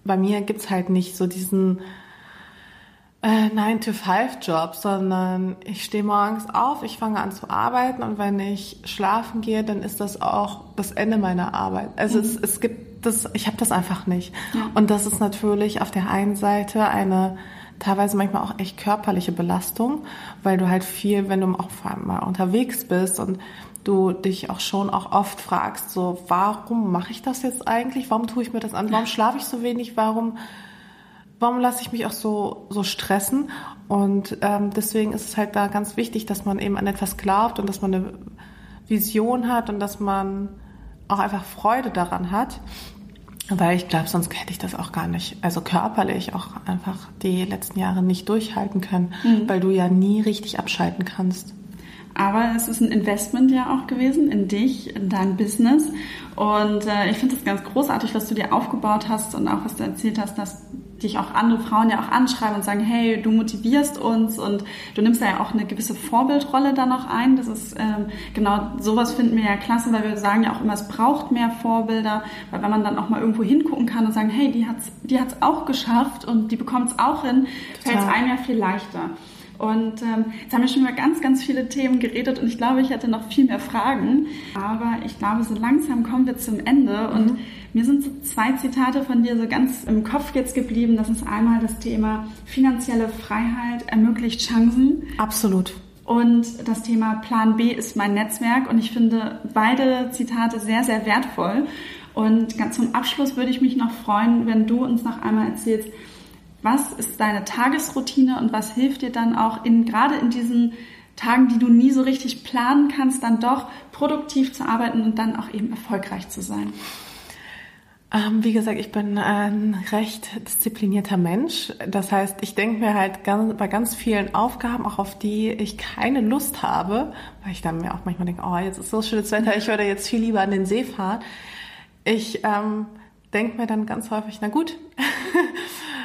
bei mir gibt's halt nicht so diesen äh, 9-to-5-Job, sondern ich stehe morgens auf, ich fange an zu arbeiten und wenn ich schlafen gehe, dann ist das auch das Ende meiner Arbeit. Also mhm. es, es gibt das, ich habe das einfach nicht. Ja. Und das ist natürlich auf der einen Seite eine teilweise manchmal auch echt körperliche Belastung, weil du halt viel, wenn du auch vor allem mal unterwegs bist und du dich auch schon auch oft fragst, so, warum mache ich das jetzt eigentlich? Warum tue ich mir das an? Warum schlafe ich so wenig? Warum, warum lasse ich mich auch so, so stressen? Und ähm, deswegen ist es halt da ganz wichtig, dass man eben an etwas glaubt und dass man eine Vision hat und dass man auch einfach Freude daran hat. Weil ich glaube, sonst hätte ich das auch gar nicht, also körperlich auch einfach die letzten Jahre nicht durchhalten können, mhm. weil du ja nie richtig abschalten kannst. Aber es ist ein Investment ja auch gewesen in dich, in dein Business. Und äh, ich finde es ganz großartig, was du dir aufgebaut hast und auch was du erzählt hast, dass dich auch andere Frauen ja auch anschreiben und sagen, hey, du motivierst uns und du nimmst da ja auch eine gewisse Vorbildrolle da noch ein. Das ist ähm, genau sowas finden wir ja klasse, weil wir sagen ja auch immer, es braucht mehr Vorbilder, weil wenn man dann auch mal irgendwo hingucken kann und sagen, hey, die hat's, die hat's auch geschafft und die bekommt es auch hin, fällt es einem ja viel leichter. Und ähm, jetzt haben wir schon über ganz, ganz viele Themen geredet und ich glaube, ich hätte noch viel mehr Fragen. Aber ich glaube, so langsam kommen wir zum Ende und mhm. mir sind so zwei Zitate von dir so ganz im Kopf jetzt geblieben. Das ist einmal das Thema finanzielle Freiheit ermöglicht Chancen. Absolut. Und das Thema Plan B ist mein Netzwerk und ich finde beide Zitate sehr, sehr wertvoll. Und ganz zum Abschluss würde ich mich noch freuen, wenn du uns noch einmal erzählst, was ist deine Tagesroutine und was hilft dir dann auch in, gerade in diesen Tagen, die du nie so richtig planen kannst, dann doch produktiv zu arbeiten und dann auch eben erfolgreich zu sein? Ähm, wie gesagt, ich bin ein recht disziplinierter Mensch. Das heißt, ich denke mir halt ganz, bei ganz vielen Aufgaben, auch auf die ich keine Lust habe, weil ich dann mir auch manchmal denke, oh, jetzt ist so schönes Wetter, ich würde jetzt viel lieber an den See fahren. Ich ähm, denke mir dann ganz häufig, na gut,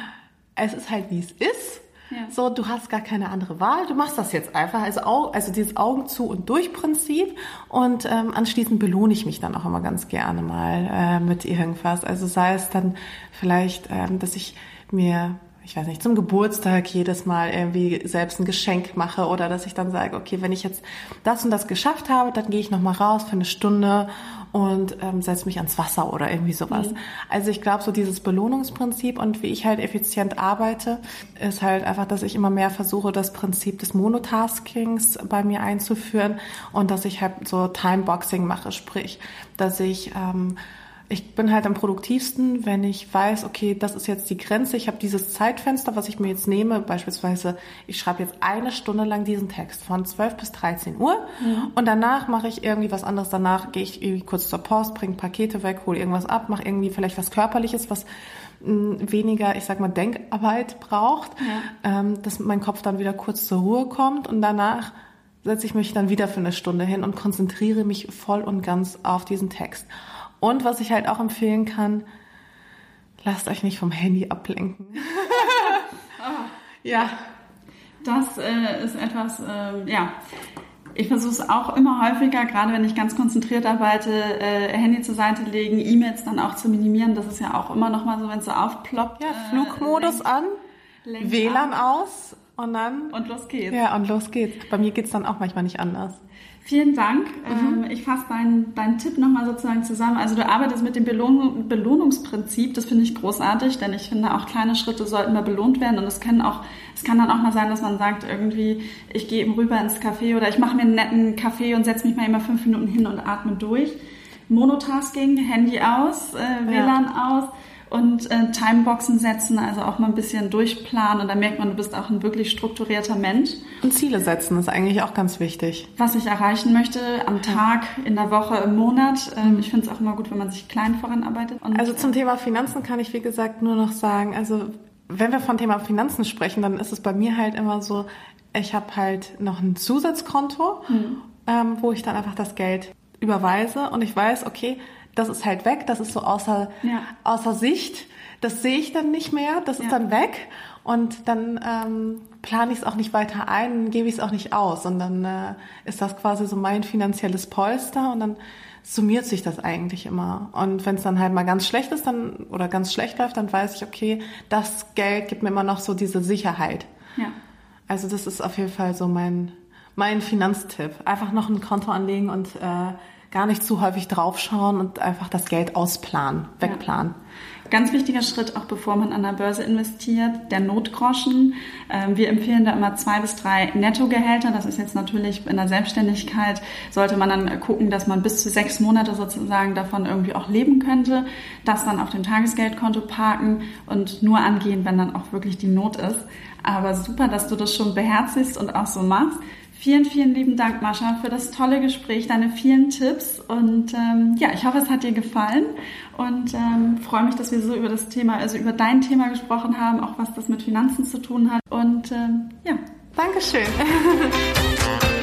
es ist halt wie es ist. Ja. So, du hast gar keine andere Wahl, du machst das jetzt einfach. Also, also dieses Augen zu und durch Prinzip. Und ähm, anschließend belohne ich mich dann auch immer ganz gerne mal äh, mit irgendwas. Also sei es dann vielleicht, ähm, dass ich mir ich weiß nicht, zum Geburtstag jedes Mal irgendwie selbst ein Geschenk mache oder dass ich dann sage, okay, wenn ich jetzt das und das geschafft habe, dann gehe ich nochmal raus für eine Stunde und ähm, setze mich ans Wasser oder irgendwie sowas. Mhm. Also ich glaube, so dieses Belohnungsprinzip und wie ich halt effizient arbeite, ist halt einfach, dass ich immer mehr versuche, das Prinzip des Monotaskings bei mir einzuführen und dass ich halt so Timeboxing mache, sprich, dass ich ähm, ich bin halt am produktivsten, wenn ich weiß, okay, das ist jetzt die Grenze, ich habe dieses Zeitfenster, was ich mir jetzt nehme, beispielsweise, ich schreibe jetzt eine Stunde lang diesen Text von 12 bis 13 Uhr mhm. und danach mache ich irgendwie was anderes, danach gehe ich irgendwie kurz zur Post, bringe Pakete weg, hole irgendwas ab, mache irgendwie vielleicht was Körperliches, was hm, weniger, ich sag mal, Denkarbeit braucht, ja. ähm, dass mein Kopf dann wieder kurz zur Ruhe kommt und danach setze ich mich dann wieder für eine Stunde hin und konzentriere mich voll und ganz auf diesen Text. Und was ich halt auch empfehlen kann, lasst euch nicht vom Handy ablenken. oh. Ja. Das äh, ist etwas, äh, ja. Ich versuche es auch immer häufiger, gerade wenn ich ganz konzentriert arbeite, äh, Handy zur Seite legen, E-Mails dann auch zu minimieren. Das ist ja auch immer noch mal so, wenn es so aufploppt. Ja, Flugmodus lenkt, an, lenkt WLAN ab. aus und dann... Und los geht's. Ja, und los geht's. Bei mir geht's dann auch manchmal nicht anders. Vielen Dank. Mhm. Ähm, ich fasse deinen, deinen Tipp nochmal sozusagen zusammen. Also du arbeitest mit dem Belohn Belohnungsprinzip. Das finde ich großartig, denn ich finde auch kleine Schritte sollten mal belohnt werden. Und es kann auch, es kann dann auch mal sein, dass man sagt irgendwie, ich gehe eben rüber ins Café oder ich mache mir einen netten Kaffee und setze mich mal immer fünf Minuten hin und atme durch. Monotasking, Handy aus, äh, WLAN ja. aus und äh, Timeboxen setzen, also auch mal ein bisschen durchplanen und dann merkt man, du bist auch ein wirklich strukturierter Mensch. Und Ziele setzen ist eigentlich auch ganz wichtig. Was ich erreichen möchte am Tag, in der Woche, im Monat. Ähm, ich finde es auch immer gut, wenn man sich klein voranarbeitet. Und, also zum Thema Finanzen kann ich, wie gesagt, nur noch sagen, also wenn wir von Thema Finanzen sprechen, dann ist es bei mir halt immer so, ich habe halt noch ein Zusatzkonto, hm. ähm, wo ich dann einfach das Geld überweise und ich weiß, okay, das ist halt weg, das ist so außer, ja. außer Sicht. Das sehe ich dann nicht mehr, das ja. ist dann weg und dann ähm, plane ich es auch nicht weiter ein, gebe ich es auch nicht aus und dann äh, ist das quasi so mein finanzielles Polster und dann summiert sich das eigentlich immer. Und wenn es dann halt mal ganz schlecht ist dann oder ganz schlecht läuft, dann weiß ich, okay, das Geld gibt mir immer noch so diese Sicherheit. Ja. Also das ist auf jeden Fall so mein mein Finanztipp. Einfach noch ein Konto anlegen und äh, gar nicht zu häufig draufschauen und einfach das Geld ausplanen, wegplanen. Ja. Ganz wichtiger Schritt, auch bevor man an der Börse investiert, der Notgroschen. Ähm, wir empfehlen da immer zwei bis drei Nettogehälter. Das ist jetzt natürlich in der Selbstständigkeit, sollte man dann gucken, dass man bis zu sechs Monate sozusagen davon irgendwie auch leben könnte. Das dann auf dem Tagesgeldkonto parken und nur angehen, wenn dann auch wirklich die Not ist. Aber super, dass du das schon beherzigst und auch so machst. Vielen, vielen lieben Dank, Mascha, für das tolle Gespräch, deine vielen Tipps. Und ähm, ja, ich hoffe, es hat dir gefallen und ähm, freue mich, dass wir so über das Thema, also über dein Thema gesprochen haben, auch was das mit Finanzen zu tun hat. Und ähm, ja. Dankeschön.